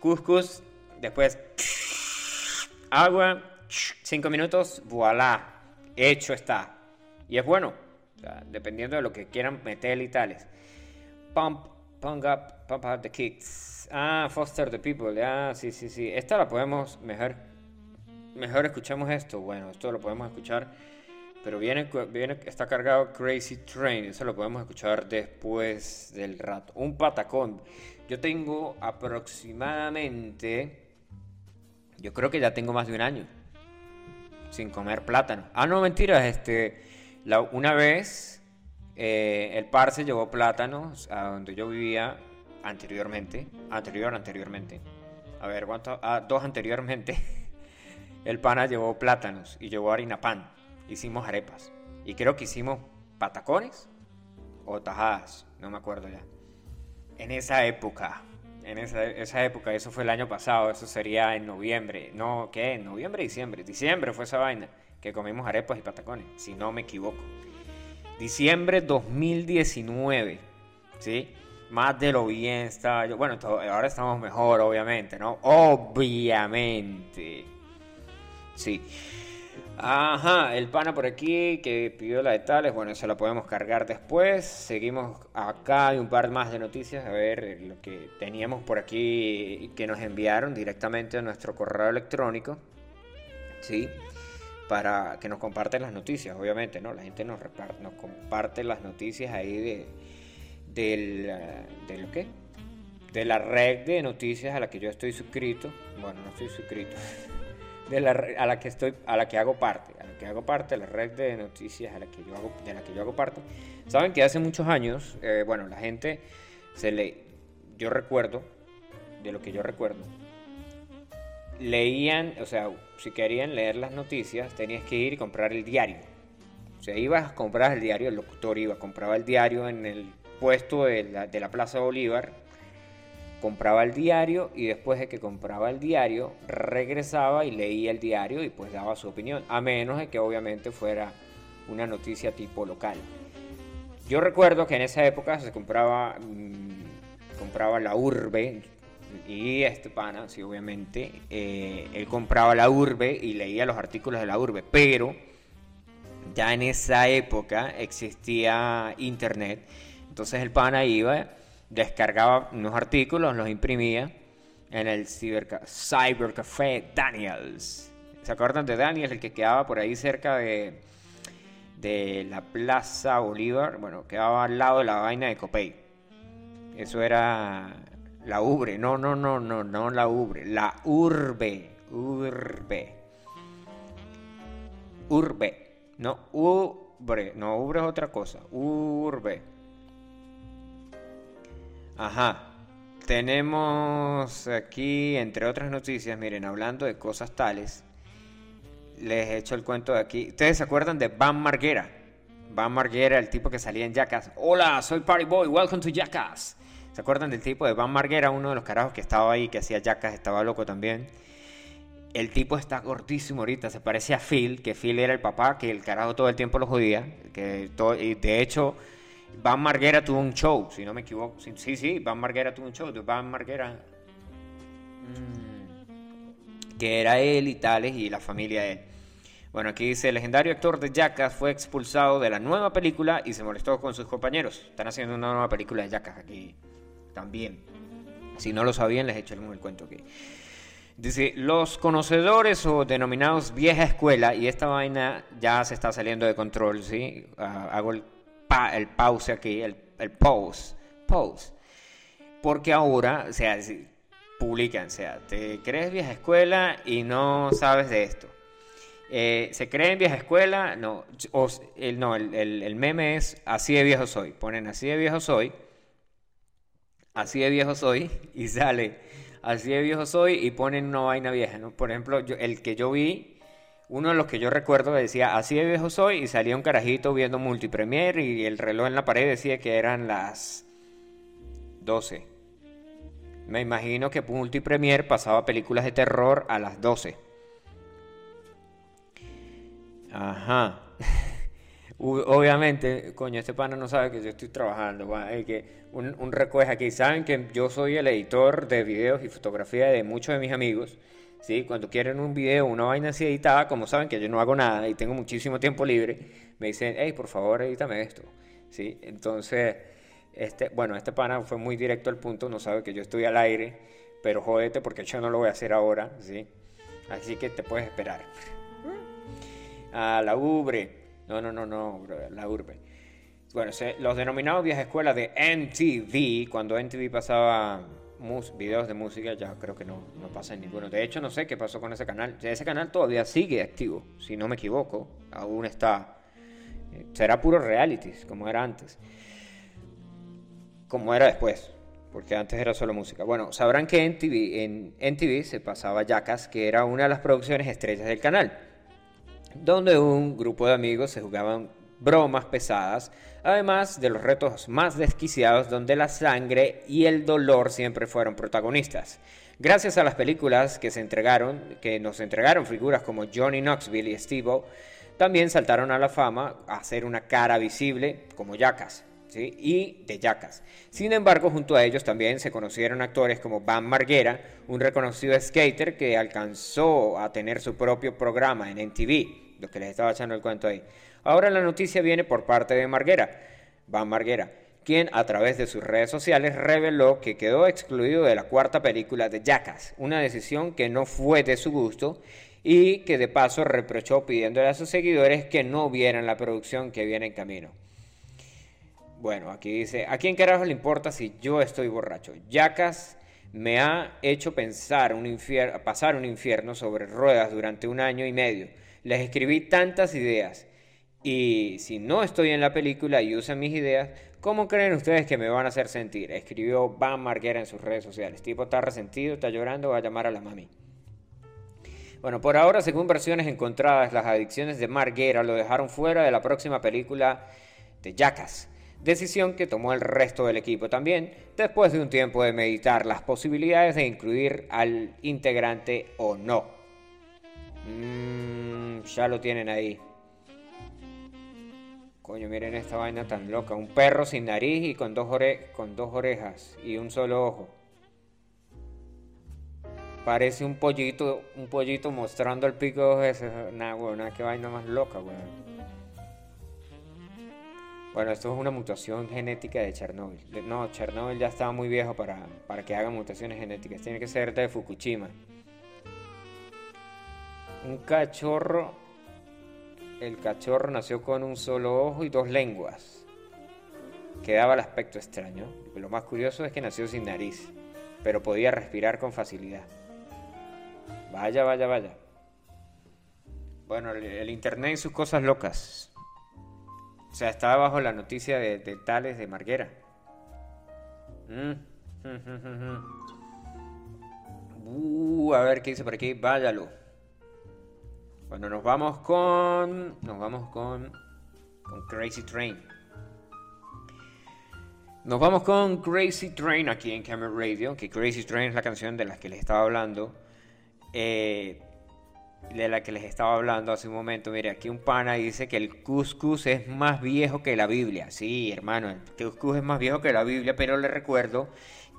couscous, después agua, 5 minutos, voilà, hecho está. Y es bueno, dependiendo de lo que quieran meter y tales. Pump, pump up, pump up the kicks. Ah, foster the people, ah, sí, sí, sí. Esta la podemos mejor, mejor escuchamos esto. Bueno, esto lo podemos escuchar, pero viene, viene, está cargado Crazy Train. Eso lo podemos escuchar después del rato. Un patacón. Yo tengo aproximadamente, yo creo que ya tengo más de un año sin comer plátano. Ah, no, mentiras, este, una vez eh, el parce llevó plátanos a donde yo vivía anteriormente, anterior, anteriormente. A ver, ¿cuánto? Ah, dos anteriormente. (laughs) el pana llevó plátanos y llevó harina pan. Hicimos arepas. Y creo que hicimos patacones o tajadas, no me acuerdo ya. En esa época, en esa, esa época, eso fue el año pasado, eso sería en noviembre. No, ¿qué? En noviembre, diciembre. Diciembre fue esa vaina que comimos arepas y patacones, si no me equivoco. Diciembre 2019, ¿sí? Más de lo bien estaba yo. Bueno, to- ahora estamos mejor, obviamente, ¿no? Obviamente. Sí. Ajá, el pana por aquí que pidió la de tales, bueno, se la podemos cargar después. Seguimos acá, hay un par más de noticias, a ver eh, lo que teníamos por aquí que nos enviaron directamente a nuestro correo electrónico, ¿sí? Para que nos comparten las noticias, obviamente, ¿no? La gente nos, repar- nos comparte las noticias ahí de, del, eh, de lo que de la red de noticias a la que yo estoy suscrito. Bueno, no estoy suscrito. (laughs) De la, a la que estoy a la que hago parte, a la que hago parte, la red de noticias a la que yo hago de la que yo hago parte. Saben que hace muchos años, eh, bueno, la gente se le yo recuerdo de lo que yo recuerdo leían, o sea, si querían leer las noticias, tenías que ir y comprar el diario. O sea, ibas a comprar el diario, el locutor iba, compraba el diario en el puesto de la, de la Plaza Bolívar, compraba el diario y después de que compraba el diario, regresaba y leía el diario y pues daba su opinión, a menos de que obviamente fuera una noticia tipo local. Yo recuerdo que en esa época se compraba, mm, compraba la urbe y este pana, sí, obviamente, eh, él compraba la urbe y leía los artículos de la urbe, pero ya en esa época existía internet, entonces el pana iba, descargaba unos artículos, los imprimía en el Cybercafé Daniels. ¿Se acuerdan de Daniels, el que quedaba por ahí cerca de, de la Plaza Bolívar? Bueno, quedaba al lado de la vaina de Copey. Eso era la Ubre, no, no, no, no, no la Ubre, la Urbe, Urbe. Urbe, no Ubre, no Ubre es otra cosa, Urbe. Ajá. Tenemos aquí, entre otras noticias, miren, hablando de cosas tales, les he hecho el cuento de aquí. ¿Ustedes se acuerdan de Van Marguera? Van Marguera, el tipo que salía en Jackass. Hola, soy Party Boy, welcome to Jackass. ¿Se acuerdan del tipo de Van Marguera? Uno de los carajos que estaba ahí, que hacía Jackass, estaba loco también. El tipo está gordísimo ahorita, se parece a Phil, que Phil era el papá, que el carajo todo el tiempo lo jodía. Que todo, y de hecho, Van Marguera tuvo un show, si no me equivoco. Sí, sí, Van Marguera tuvo un show. Van Marguera. mm, que era él y tales, y la familia de él. Bueno, aquí dice: el legendario actor de Jackass fue expulsado de la nueva película y se molestó con sus compañeros. Están haciendo una nueva película de Jackass aquí también. Si no lo sabían, les echo el cuento aquí. Dice, los conocedores o denominados vieja escuela, y esta vaina ya se está saliendo de control, ¿sí? Ah, hago el, pa- el pause aquí, el, el pause, pause. Porque ahora, o sea, publican, o sea, te crees vieja escuela y no sabes de esto. Eh, se creen vieja escuela, no, o, el, no el, el- meme es así de viejo soy. Ponen así de viejo soy, así de viejo soy, y sale así de viejo soy y ponen una vaina vieja, ¿no? Por ejemplo, el que yo vi, uno de los que yo recuerdo decía así de viejo soy y salía un carajito viendo multipremier y el reloj en la pared decía que eran las 12. Me imagino que multipremier pasaba películas de terror a las 12. Ajá. (laughs) Obviamente, coño, este pana no sabe que yo estoy trabajando. eh, que un, un recuejo aquí. Saben que yo soy el editor de videos y fotografía de muchos de mis amigos. ¿Sí? Cuando quieren un video, una vaina así editada, como saben que yo no hago nada y tengo muchísimo tiempo libre, me dicen, hey, por favor, edítame esto. ¿sí? Entonces, este, bueno, este pana fue muy directo al punto, no sabe que yo estoy al aire, pero jódete porque yo no lo voy a hacer ahora. ¿sí? Así que te puedes esperar. A la Ubre. No, no, no, no, la Urbe. Bueno, los denominados vieja escuela de MTV, cuando MTV pasaba videos de música, ya creo que no, no pasa en ninguno. De hecho, no sé qué pasó con ese canal. Ese canal todavía sigue activo, si no me equivoco. Aún está. eh, Será puro realities, como era antes. Como era después. porque antes era solo música. Bueno, sabrán que en TV, en NTV se pasaba Jackass, que era una de las producciones estrellas del canal, donde un grupo de amigos se jugaban bromas pesadas, además de los retos más desquiciados donde la sangre y el dolor siempre fueron protagonistas. Gracias a las películas que se entregaron, que nos entregaron figuras como Johnny Knoxville y Steve también saltaron a la fama a hacer una cara visible como Jackass. ¿sí? y de Jackass. Sin embargo, junto a ellos también se conocieron actores como Van Marguera, un reconocido skater que alcanzó a tener su propio programa en MTV, lo que les estaba echando el cuento ahí. Ahora la noticia viene por parte de Marguera, Van Marguera, quien a través de sus redes sociales reveló que quedó excluido de la cuarta película de Jackass, una decisión que no fue de su gusto y que de paso reprochó pidiéndole a sus seguidores que no vieran la producción que viene en camino. Bueno, aquí dice, ¿a quién carajo le importa si yo estoy borracho? Jackass me ha hecho pensar pasar un infierno sobre ruedas durante un año y medio. Les escribí tantas ideas y si no estoy en la película y usan mis ideas, ¿cómo creen ustedes que me van a hacer sentir? Escribió Van Marguera en sus redes sociales. Tipo está resentido, está llorando, va a llamar a la mami. Bueno, por ahora, según versiones encontradas, las adicciones de Marguera lo dejaron fuera de la próxima película de Jackass. Decisión que tomó el resto del equipo también, después de un tiempo de meditar las posibilidades de incluir al integrante o no. Mm, ya lo tienen ahí. Coño, miren esta vaina tan loca. Un perro sin nariz y con dos, ore con dos orejas y un solo ojo. Parece un pollito, un pollito mostrando el pico dos veces. Nah, weón, qué vaina más loca, weón. Bueno, esto es una mutación genética de Chernobyl. No, Chernobyl ya estaba muy viejo para, para que haga mutaciones genéticas. Tiene que ser de Fukushima. Un cachorro. El cachorro nació con un solo ojo y dos lenguas. Que daba el aspecto extraño. Lo más curioso es que nació sin nariz, pero podía respirar con facilidad. Vaya, vaya, vaya. Bueno, el, internet y sus cosas locas. O sea, estaba bajo la noticia de, Tales de Marguera. Mm. Uh, a ver qué dice por aquí. Váyalo. Bueno, nos vamos con. Nos vamos con. Con Crazy Train. Nos vamos con Crazy Train aquí en Camera Radio. Que Crazy Train es la canción de la que les estaba hablando. Eh, de la que les estaba hablando hace un momento. Mire, aquí un pana dice que el couscous es más viejo que la Biblia. Sí, hermano, el couscous es más viejo que la Biblia, pero le recuerdo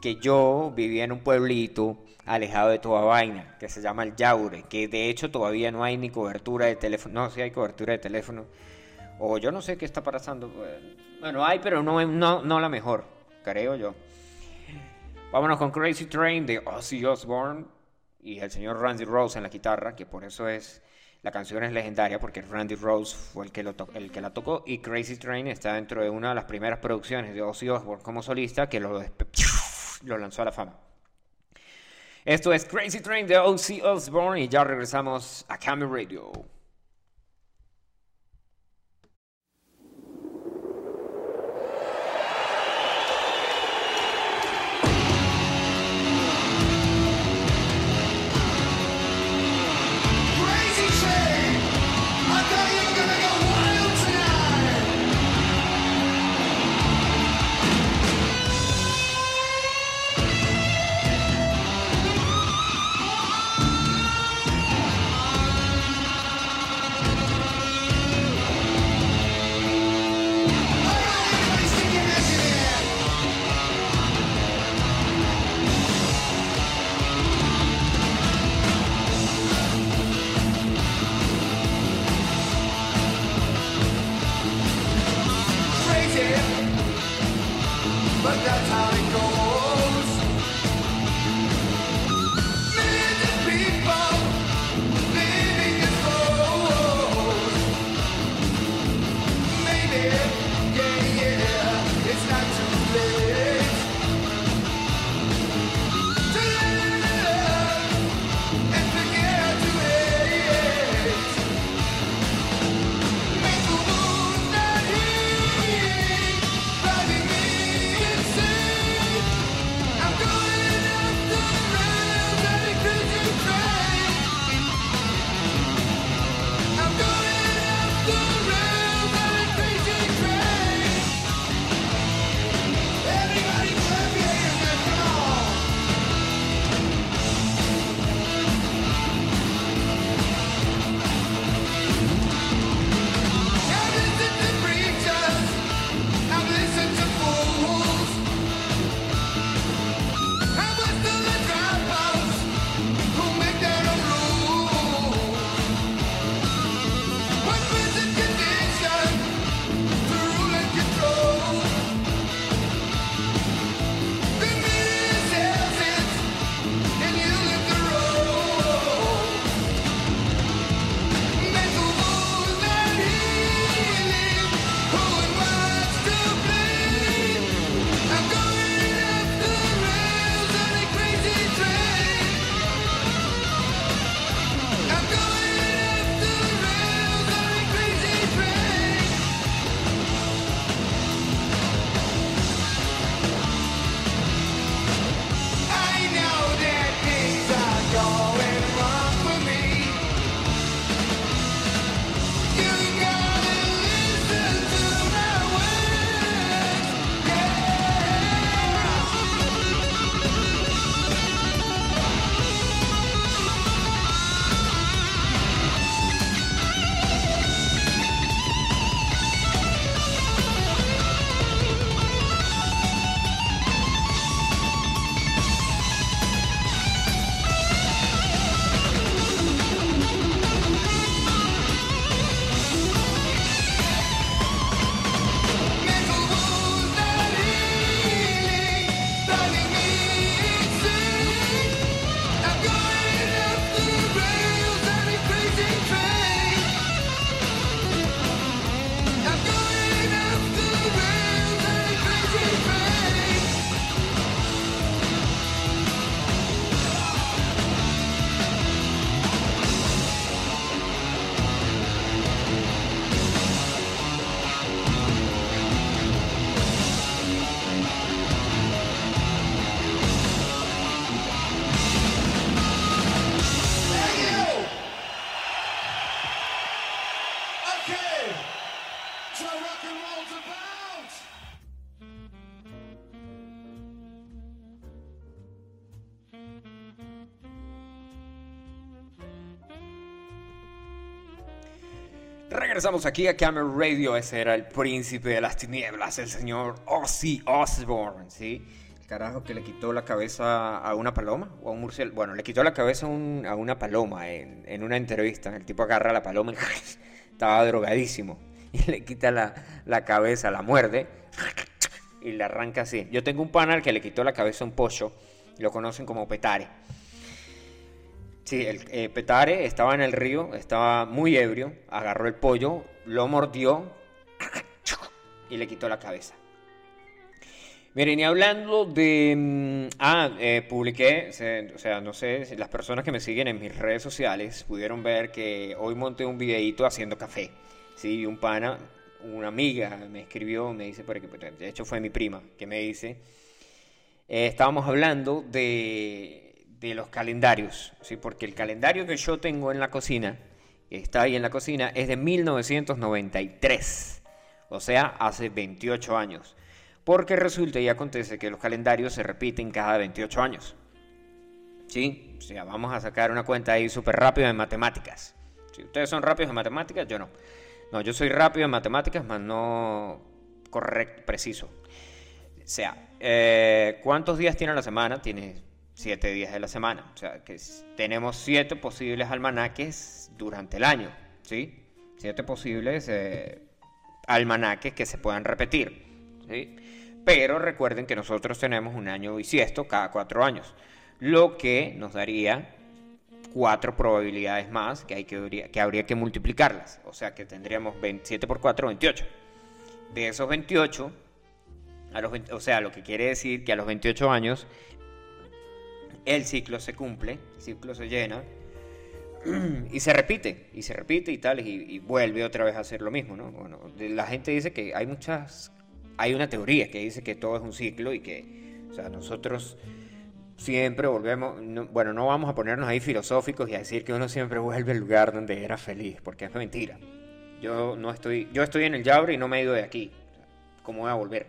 que yo vivía en un pueblito alejado de toda vaina, que se llama el Yaure, que de hecho todavía no hay ni cobertura de teléfono. No, sí hay cobertura de teléfono. O yo no sé qué está pasando. Bueno, hay, pero no, no, no la mejor, creo yo. Vámonos con Crazy Train de Ozzy Osbourne y el señor Randy Rose en la guitarra, que por eso es la canción es legendaria porque Randy Rose fue el que, lo el que la tocó y Crazy Train está dentro de una de las primeras producciones de Ozzy Osbourne como solista que lo, lo lanzó a la fama. Esto es Crazy Train de Ozzy Osbourne y ya regresamos a Camera Radio. Regresamos aquí a Camel Radio. Ese era el príncipe de las tinieblas, el señor Ozzy Osbourne, ¿sí? El carajo que le quitó la cabeza a una paloma o a un murciélago. Bueno, le quitó la cabeza a, un- a una paloma en, en una entrevista. El tipo agarra la paloma y (laughs) estaba drogadísimo. Y le quita la, la cabeza, la muerde y la arranca así. Yo tengo un panel que le quitó la cabeza a un pollo. Lo conocen como petare. Sí, el eh, Petare estaba en el río, estaba muy ebrio, agarró el pollo, lo mordió y le quitó la cabeza. Miren, y hablando de... mm, Ah, eh, publiqué, se- o sea, no sé, si las personas que me siguen en mis redes sociales pudieron ver que hoy monté un videíto haciendo café. Sí, y un pana, una amiga me escribió, me dice, porque de hecho fue mi prima, que me dice, eh, estábamos hablando de, de los calendarios, ¿sí? porque el calendario que yo tengo en la cocina, que está ahí en la cocina, es de 1993, o sea, hace 28 años. Porque resulta y acontece que los calendarios se repiten cada 28 años. ¿Sí? O sea, vamos a sacar una cuenta ahí súper rápido en matemáticas. Si ustedes son rápidos en matemáticas, yo no. No, yo soy rápido en matemáticas, más no correcto, preciso. O sea, eh, ¿cuántos días tiene la semana? Tiene siete días de la semana. O sea, que tenemos siete posibles almanaques durante el año, ¿sí? Siete posibles eh, almanaques que se puedan repetir, ¿sí? Pero recuerden que nosotros tenemos un año bisiesto cada cuatro años, lo que nos daría cuatro probabilidades más que, hay que, que habría que multiplicarlas. O sea que tendríamos 27 por 4, 28. De esos 28, a los 20 o sea, lo que quiere decir que a los 28 años el ciclo se cumple, el ciclo se llena (clears throat) y se repite, y se repite y tal, y, vuelve otra vez a hacer lo mismo, ¿no? Bueno, la gente dice que hay muchas, hay una teoría que dice que todo es un ciclo y que, o sea, nosotros siempre volvemos, no- bueno, no vamos a ponernos ahí filosóficos y a decir que uno siempre vuelve al lugar donde era feliz, porque es mentira. Yo no estoy, yo estoy en el Yaure y no me he ido de aquí. ¿Cómo voy a volver?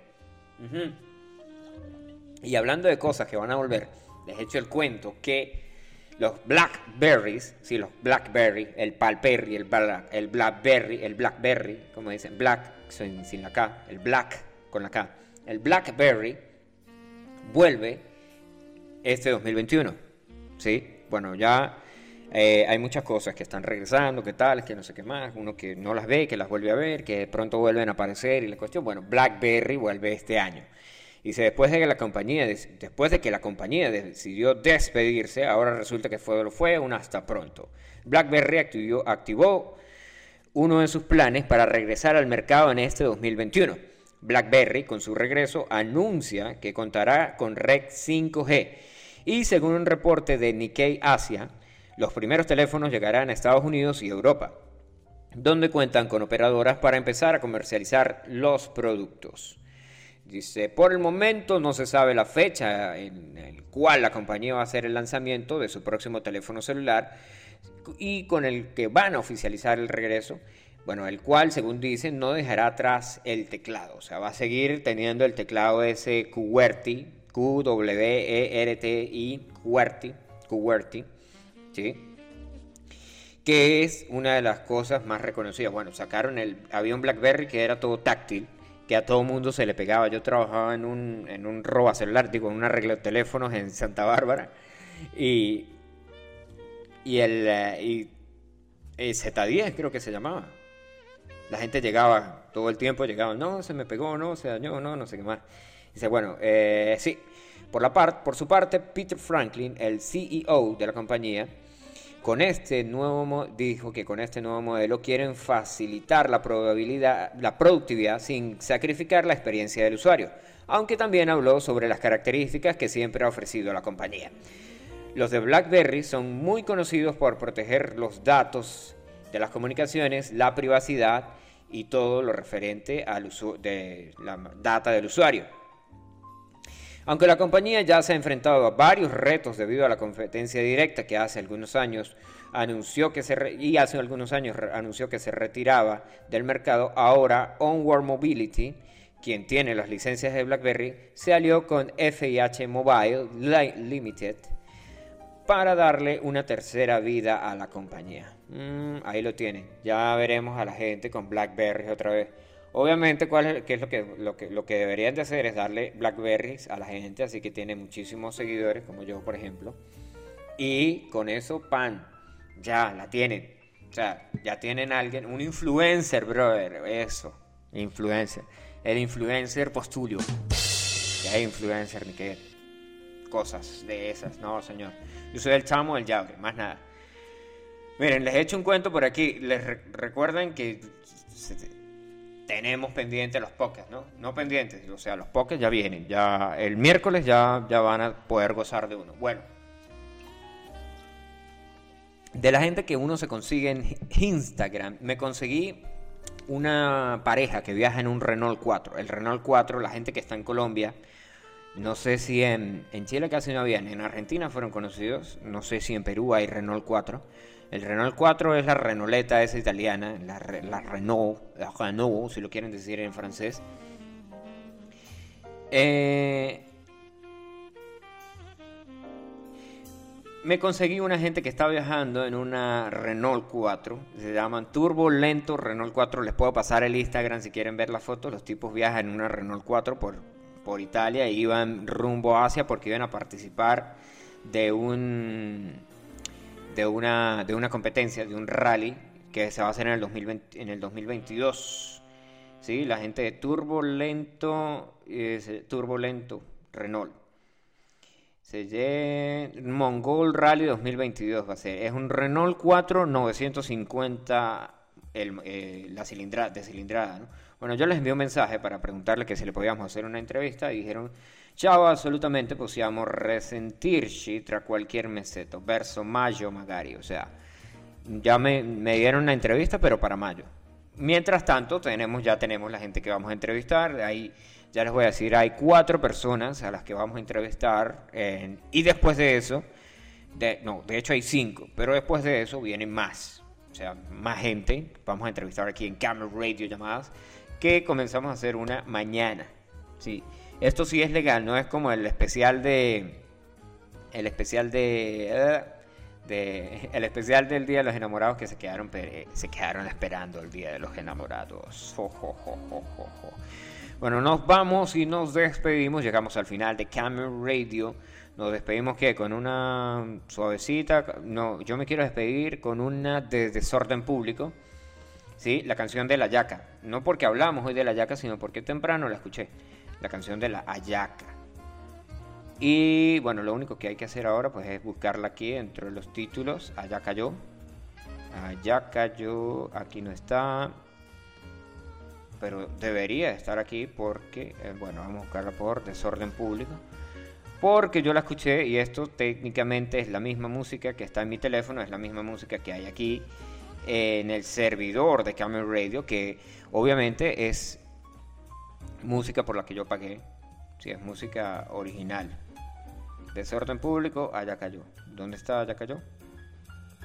Y hablando de cosas que van a volver, les he hecho el cuento que los blackberries, sí, los blackberry, el palperry, el, el blackberry, el blackberry, como dicen, black sin, sin la K, el black con la K, el blackberry vuelve este 2021, ¿sí? Bueno, ya eh, hay muchas cosas que están regresando, que tal, que no sé qué más, uno que no las ve, que las vuelve a ver, que de pronto vuelven a aparecer y la cuestión, bueno, BlackBerry vuelve este año. Dice, después de que la compañía, des- después de que la compañía decidió despedirse, ahora resulta que fue, fue un hasta pronto. BlackBerry activó, activó uno de sus planes para regresar al mercado en este 2021. BlackBerry, con su regreso, anuncia que contará con red 5G. Y según un reporte de Nikkei Asia, los primeros teléfonos llegarán a Estados Unidos y Europa, donde cuentan con operadoras para empezar a comercializar los productos. Dice, por el momento no se sabe la fecha en el cual la compañía va a hacer el lanzamiento de su próximo teléfono celular y con el que van a oficializar el regreso, bueno, el cual, según dicen, no dejará atrás el teclado, o sea, va a seguir teniendo el teclado ese QWERTY, Q-W-E-R-T-I, QWERTY, QWERTY, ¿sí? que es una de las cosas más reconocidas. Bueno, sacaron el un BlackBerry que era todo táctil, que a todo mundo se le pegaba. Yo trabajaba en un, en un roba celular, digo, en una regla de teléfonos en Santa Bárbara y y el eh, eh, Z10 creo que se llamaba. La gente llegaba todo el tiempo, llegaba, no, se me pegó, no, se dañó, no, no sé qué más. Dice, bueno, eh, sí, por, la par- por su parte, Peter Franklin, el CEO de la compañía, con este nuevo dijo que con este nuevo modelo quieren facilitar la probabilidad, la productividad sin sacrificar la experiencia del usuario, aunque también habló sobre las características que siempre ha ofrecido la compañía. Los de BlackBerry son muy conocidos por proteger los datos de las comunicaciones, la privacidad y todo lo referente al uso de la data del usuario. Aunque la compañía ya se ha enfrentado a varios retos debido a la competencia directa que hace algunos años anunció que se y hace algunos años anunció que se retiraba del mercado. Ahora Onward Mobility, quien tiene las licencias de BlackBerry, se alió con FIH Mobile Li- Limited para darle una tercera vida a la compañía. Mm, ahí lo tienen. Ya veremos a la gente con BlackBerry otra vez. Obviamente, ¿cuál es, qué es lo que, lo, que, lo que deberían de hacer es darle Blackberries a la gente, así que tiene muchísimos seguidores, como yo, por ejemplo. Y con eso, pan, ya la tienen. O sea, ya tienen alguien, un influencer, brother, eso, influencer. El influencer postulio. Ya influencer, ni qué cosas de esas, no, señor. Yo soy el chamo del llave, más nada. Miren, les he hecho un cuento por aquí. Les re- recuerden que tenemos pendientes los podcasts, ¿no? No pendientes, o sea, los podcasts ya vienen. Ya el miércoles ya, ya van a poder gozar de uno. Bueno, de la gente que uno se consigue en Instagram, me conseguí una pareja que viaja en un Renault 4. El Renault 4, la gente que está en Colombia, no sé si en, Chile casi no habían, en Argentina fueron conocidos, no sé si en Perú hay Renault 4. El Renault 4 es la Renoleta esa italiana, la, Re- la Renault, la Renault, si lo quieren decir en francés. Eh, me conseguí una gente que está viajando en una Renault 4. Se llaman Turbo Lento Renault 4. Les puedo pasar el Instagram si quieren ver la foto. Los tipos viajan en una Renault 4 por, por Italia e iban rumbo a Asia porque iban a participar de un de una de una competencia, de un rally que se va a hacer en el 2020, en el 2022. Sí, la gente de Turbo Lento eh, Turbo Lento Renault. Se Mongol Rally 2022 va a ser. Es un Renault 4 950 el, eh, la cilindrada, de cilindrada. ¿no? Bueno, yo les envié un mensaje para preguntarle que si le podíamos hacer una entrevista y dijeron, ciao, assolutamente possiamo resentirci tra cualquier meseto, verso mayo magari. O sea, ya me, dieron una entrevista, pero para mayo. Mientras tanto, tenemos, ya tenemos la gente que vamos a entrevistar. Ahí, ya les voy a decir, hay cuatro personas a las que vamos a entrevistar. en- y después de eso, de, no, de hecho hay cinco, pero después de eso vienen más. O sea, más gente. Vamos a entrevistar aquí en Camera Radio llamadas. Que comenzamos a hacer una mañana. Sí, esto sí es legal, no es como el especial de. El especial de. eh, el especial del Día de los Enamorados que se quedaron, pe- se quedaron esperando el Día de los Enamorados. Jo, jo. Bueno, nos vamos y nos despedimos. Llegamos al final de Camera Radio. Nos despedimos que con una suavecita. No, yo me quiero despedir con una de desorden público. Sí, la canción de la Yaca. No porque hablamos hoy de la Yaca, sino porque temprano la escuché. La canción de la Ayaca. Y bueno, lo único que hay que hacer ahora pues es buscarla aquí dentro de los títulos. Allá cayó. Allá cayó. Aquí no está. Pero debería estar aquí porque, eh, bueno, vamos a buscarla por desorden público. Porque yo la escuché y esto técnicamente es la misma música que está en mi teléfono, es la misma música que hay aquí en el servidor de Camera Radio, que obviamente es música por la que yo pagué. Sí, es música original. Desorden público, allá cayó. ¿Dónde está allá cayó?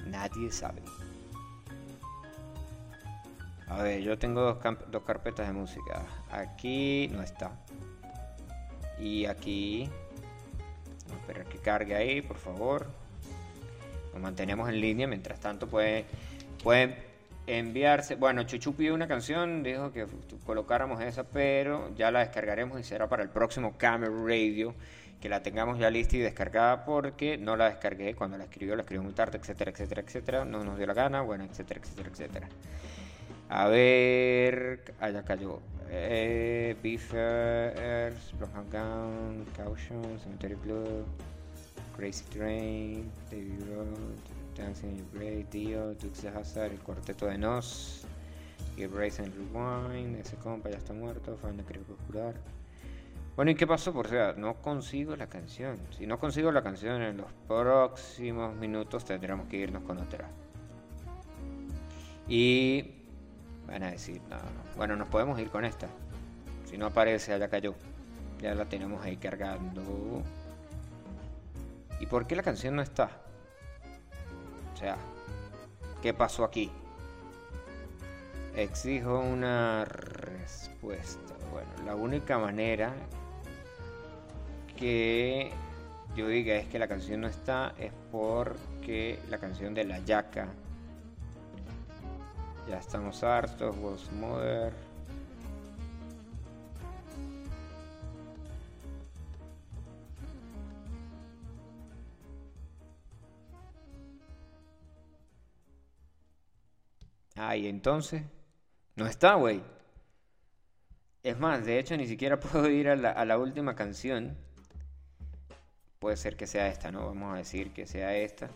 Nadie sabe. A ver, yo tengo dos, dos carpetas de música. Aquí no está. Y aquí. Vamos a esperar que cargue ahí, por favor. Nos mantenemos en línea. Mientras tanto, puede, pueden enviarse. Bueno, Chuchu pidió una canción. Dijo que colocáramos esa, pero ya la descargaremos y será para el próximo Camera Radio. Que la tengamos ya lista y descargada porque no la descargué cuando la escribió. La escribió muy tarde, etcétera, etcétera, etcétera. No nos dio la gana. Bueno, etcétera, etcétera, etcétera. A ver, allá cayó. Eh, Beefers, Caution, Cemetery Blue, Crazy Train, David Road, Dancing in Grave, Dio, Dukes de Hazard, el cuarteto de Nos, Give Race and Rewind, ese compa ya está muerto, Fan de Creo Popular. Bueno, ¿y qué pasó? Por sea, no consigo la canción. Si no consigo la canción en los próximos minutos tendremos que irnos con otra. Y van a decir, no. Bueno, nos podemos ir con esta. Si no aparece, allá cayó. Ya la tenemos ahí cargando. ¿Y por qué la canción no está? O sea, ¿Qué pasó aquí? Exijo una respuesta. Bueno, la única manera que yo diga es que la canción no está es porque la canción de la yaca ya estamos hartos, was mother. Ah, y entonces no está, güey. Es más, de hecho ni siquiera (laughs) puedo ir a la, a la última canción. Puede ser que sea esta, ¿no? Vamos a decir que sea esta.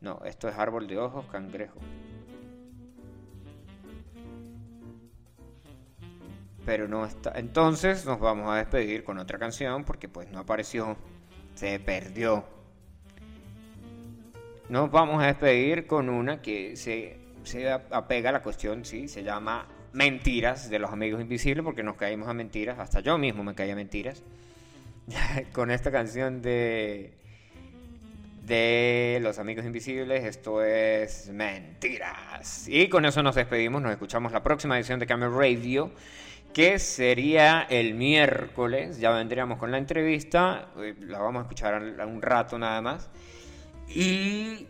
No, esto es árbol de ojos, cangrejo. Pero no está. Entonces nos vamos a despedir con otra canción porque pues no apareció. Se perdió. Nos vamos a despedir con una que se, se apega a la cuestión, sí, se llama Mentiras de los Amigos Invisibles porque nos caímos a mentiras. Hasta yo mismo me caí a mentiras. (laughs) con esta canción de de Los Amigos Invisibles. Esto es Mentiras. Y con eso nos despedimos. Nos escuchamos la próxima edición de Camel Radio, que sería el miércoles. Ya vendríamos con la entrevista. eh, La vamos a escuchar un rato nada más. Y,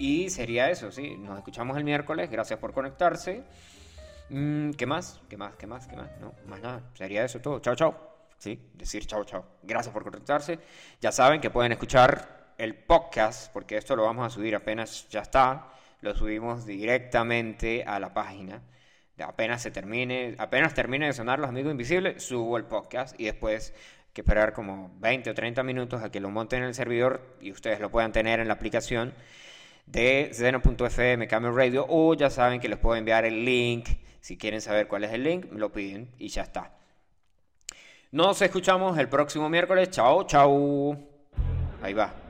y sería eso, sí. Nos escuchamos el miércoles. Gracias por conectarse. Mm, ¿Qué más? ¿Qué más? ¿Qué más? ¿Qué más? No, más nada. Sería eso todo. Chao, chao. Sí, decir chao, chao. Gracias por conectarse. Ya saben que pueden escuchar el podcast, porque esto lo vamos a subir apenas ya está. Lo subimos directamente a la página. Apenas se termine, apenas termine de sonar Los Amigos Invisibles, subo el podcast y después que esperar como 20 o 30 minutos a que lo monten en el servidor y ustedes lo puedan tener en la aplicación de Zeno.fm Camel Radio o ya saben que les puedo enviar el link. Si quieren saber cuál es el link, me lo piden y ya está. Nos escuchamos el próximo miércoles. Chao, chao. Ahí va.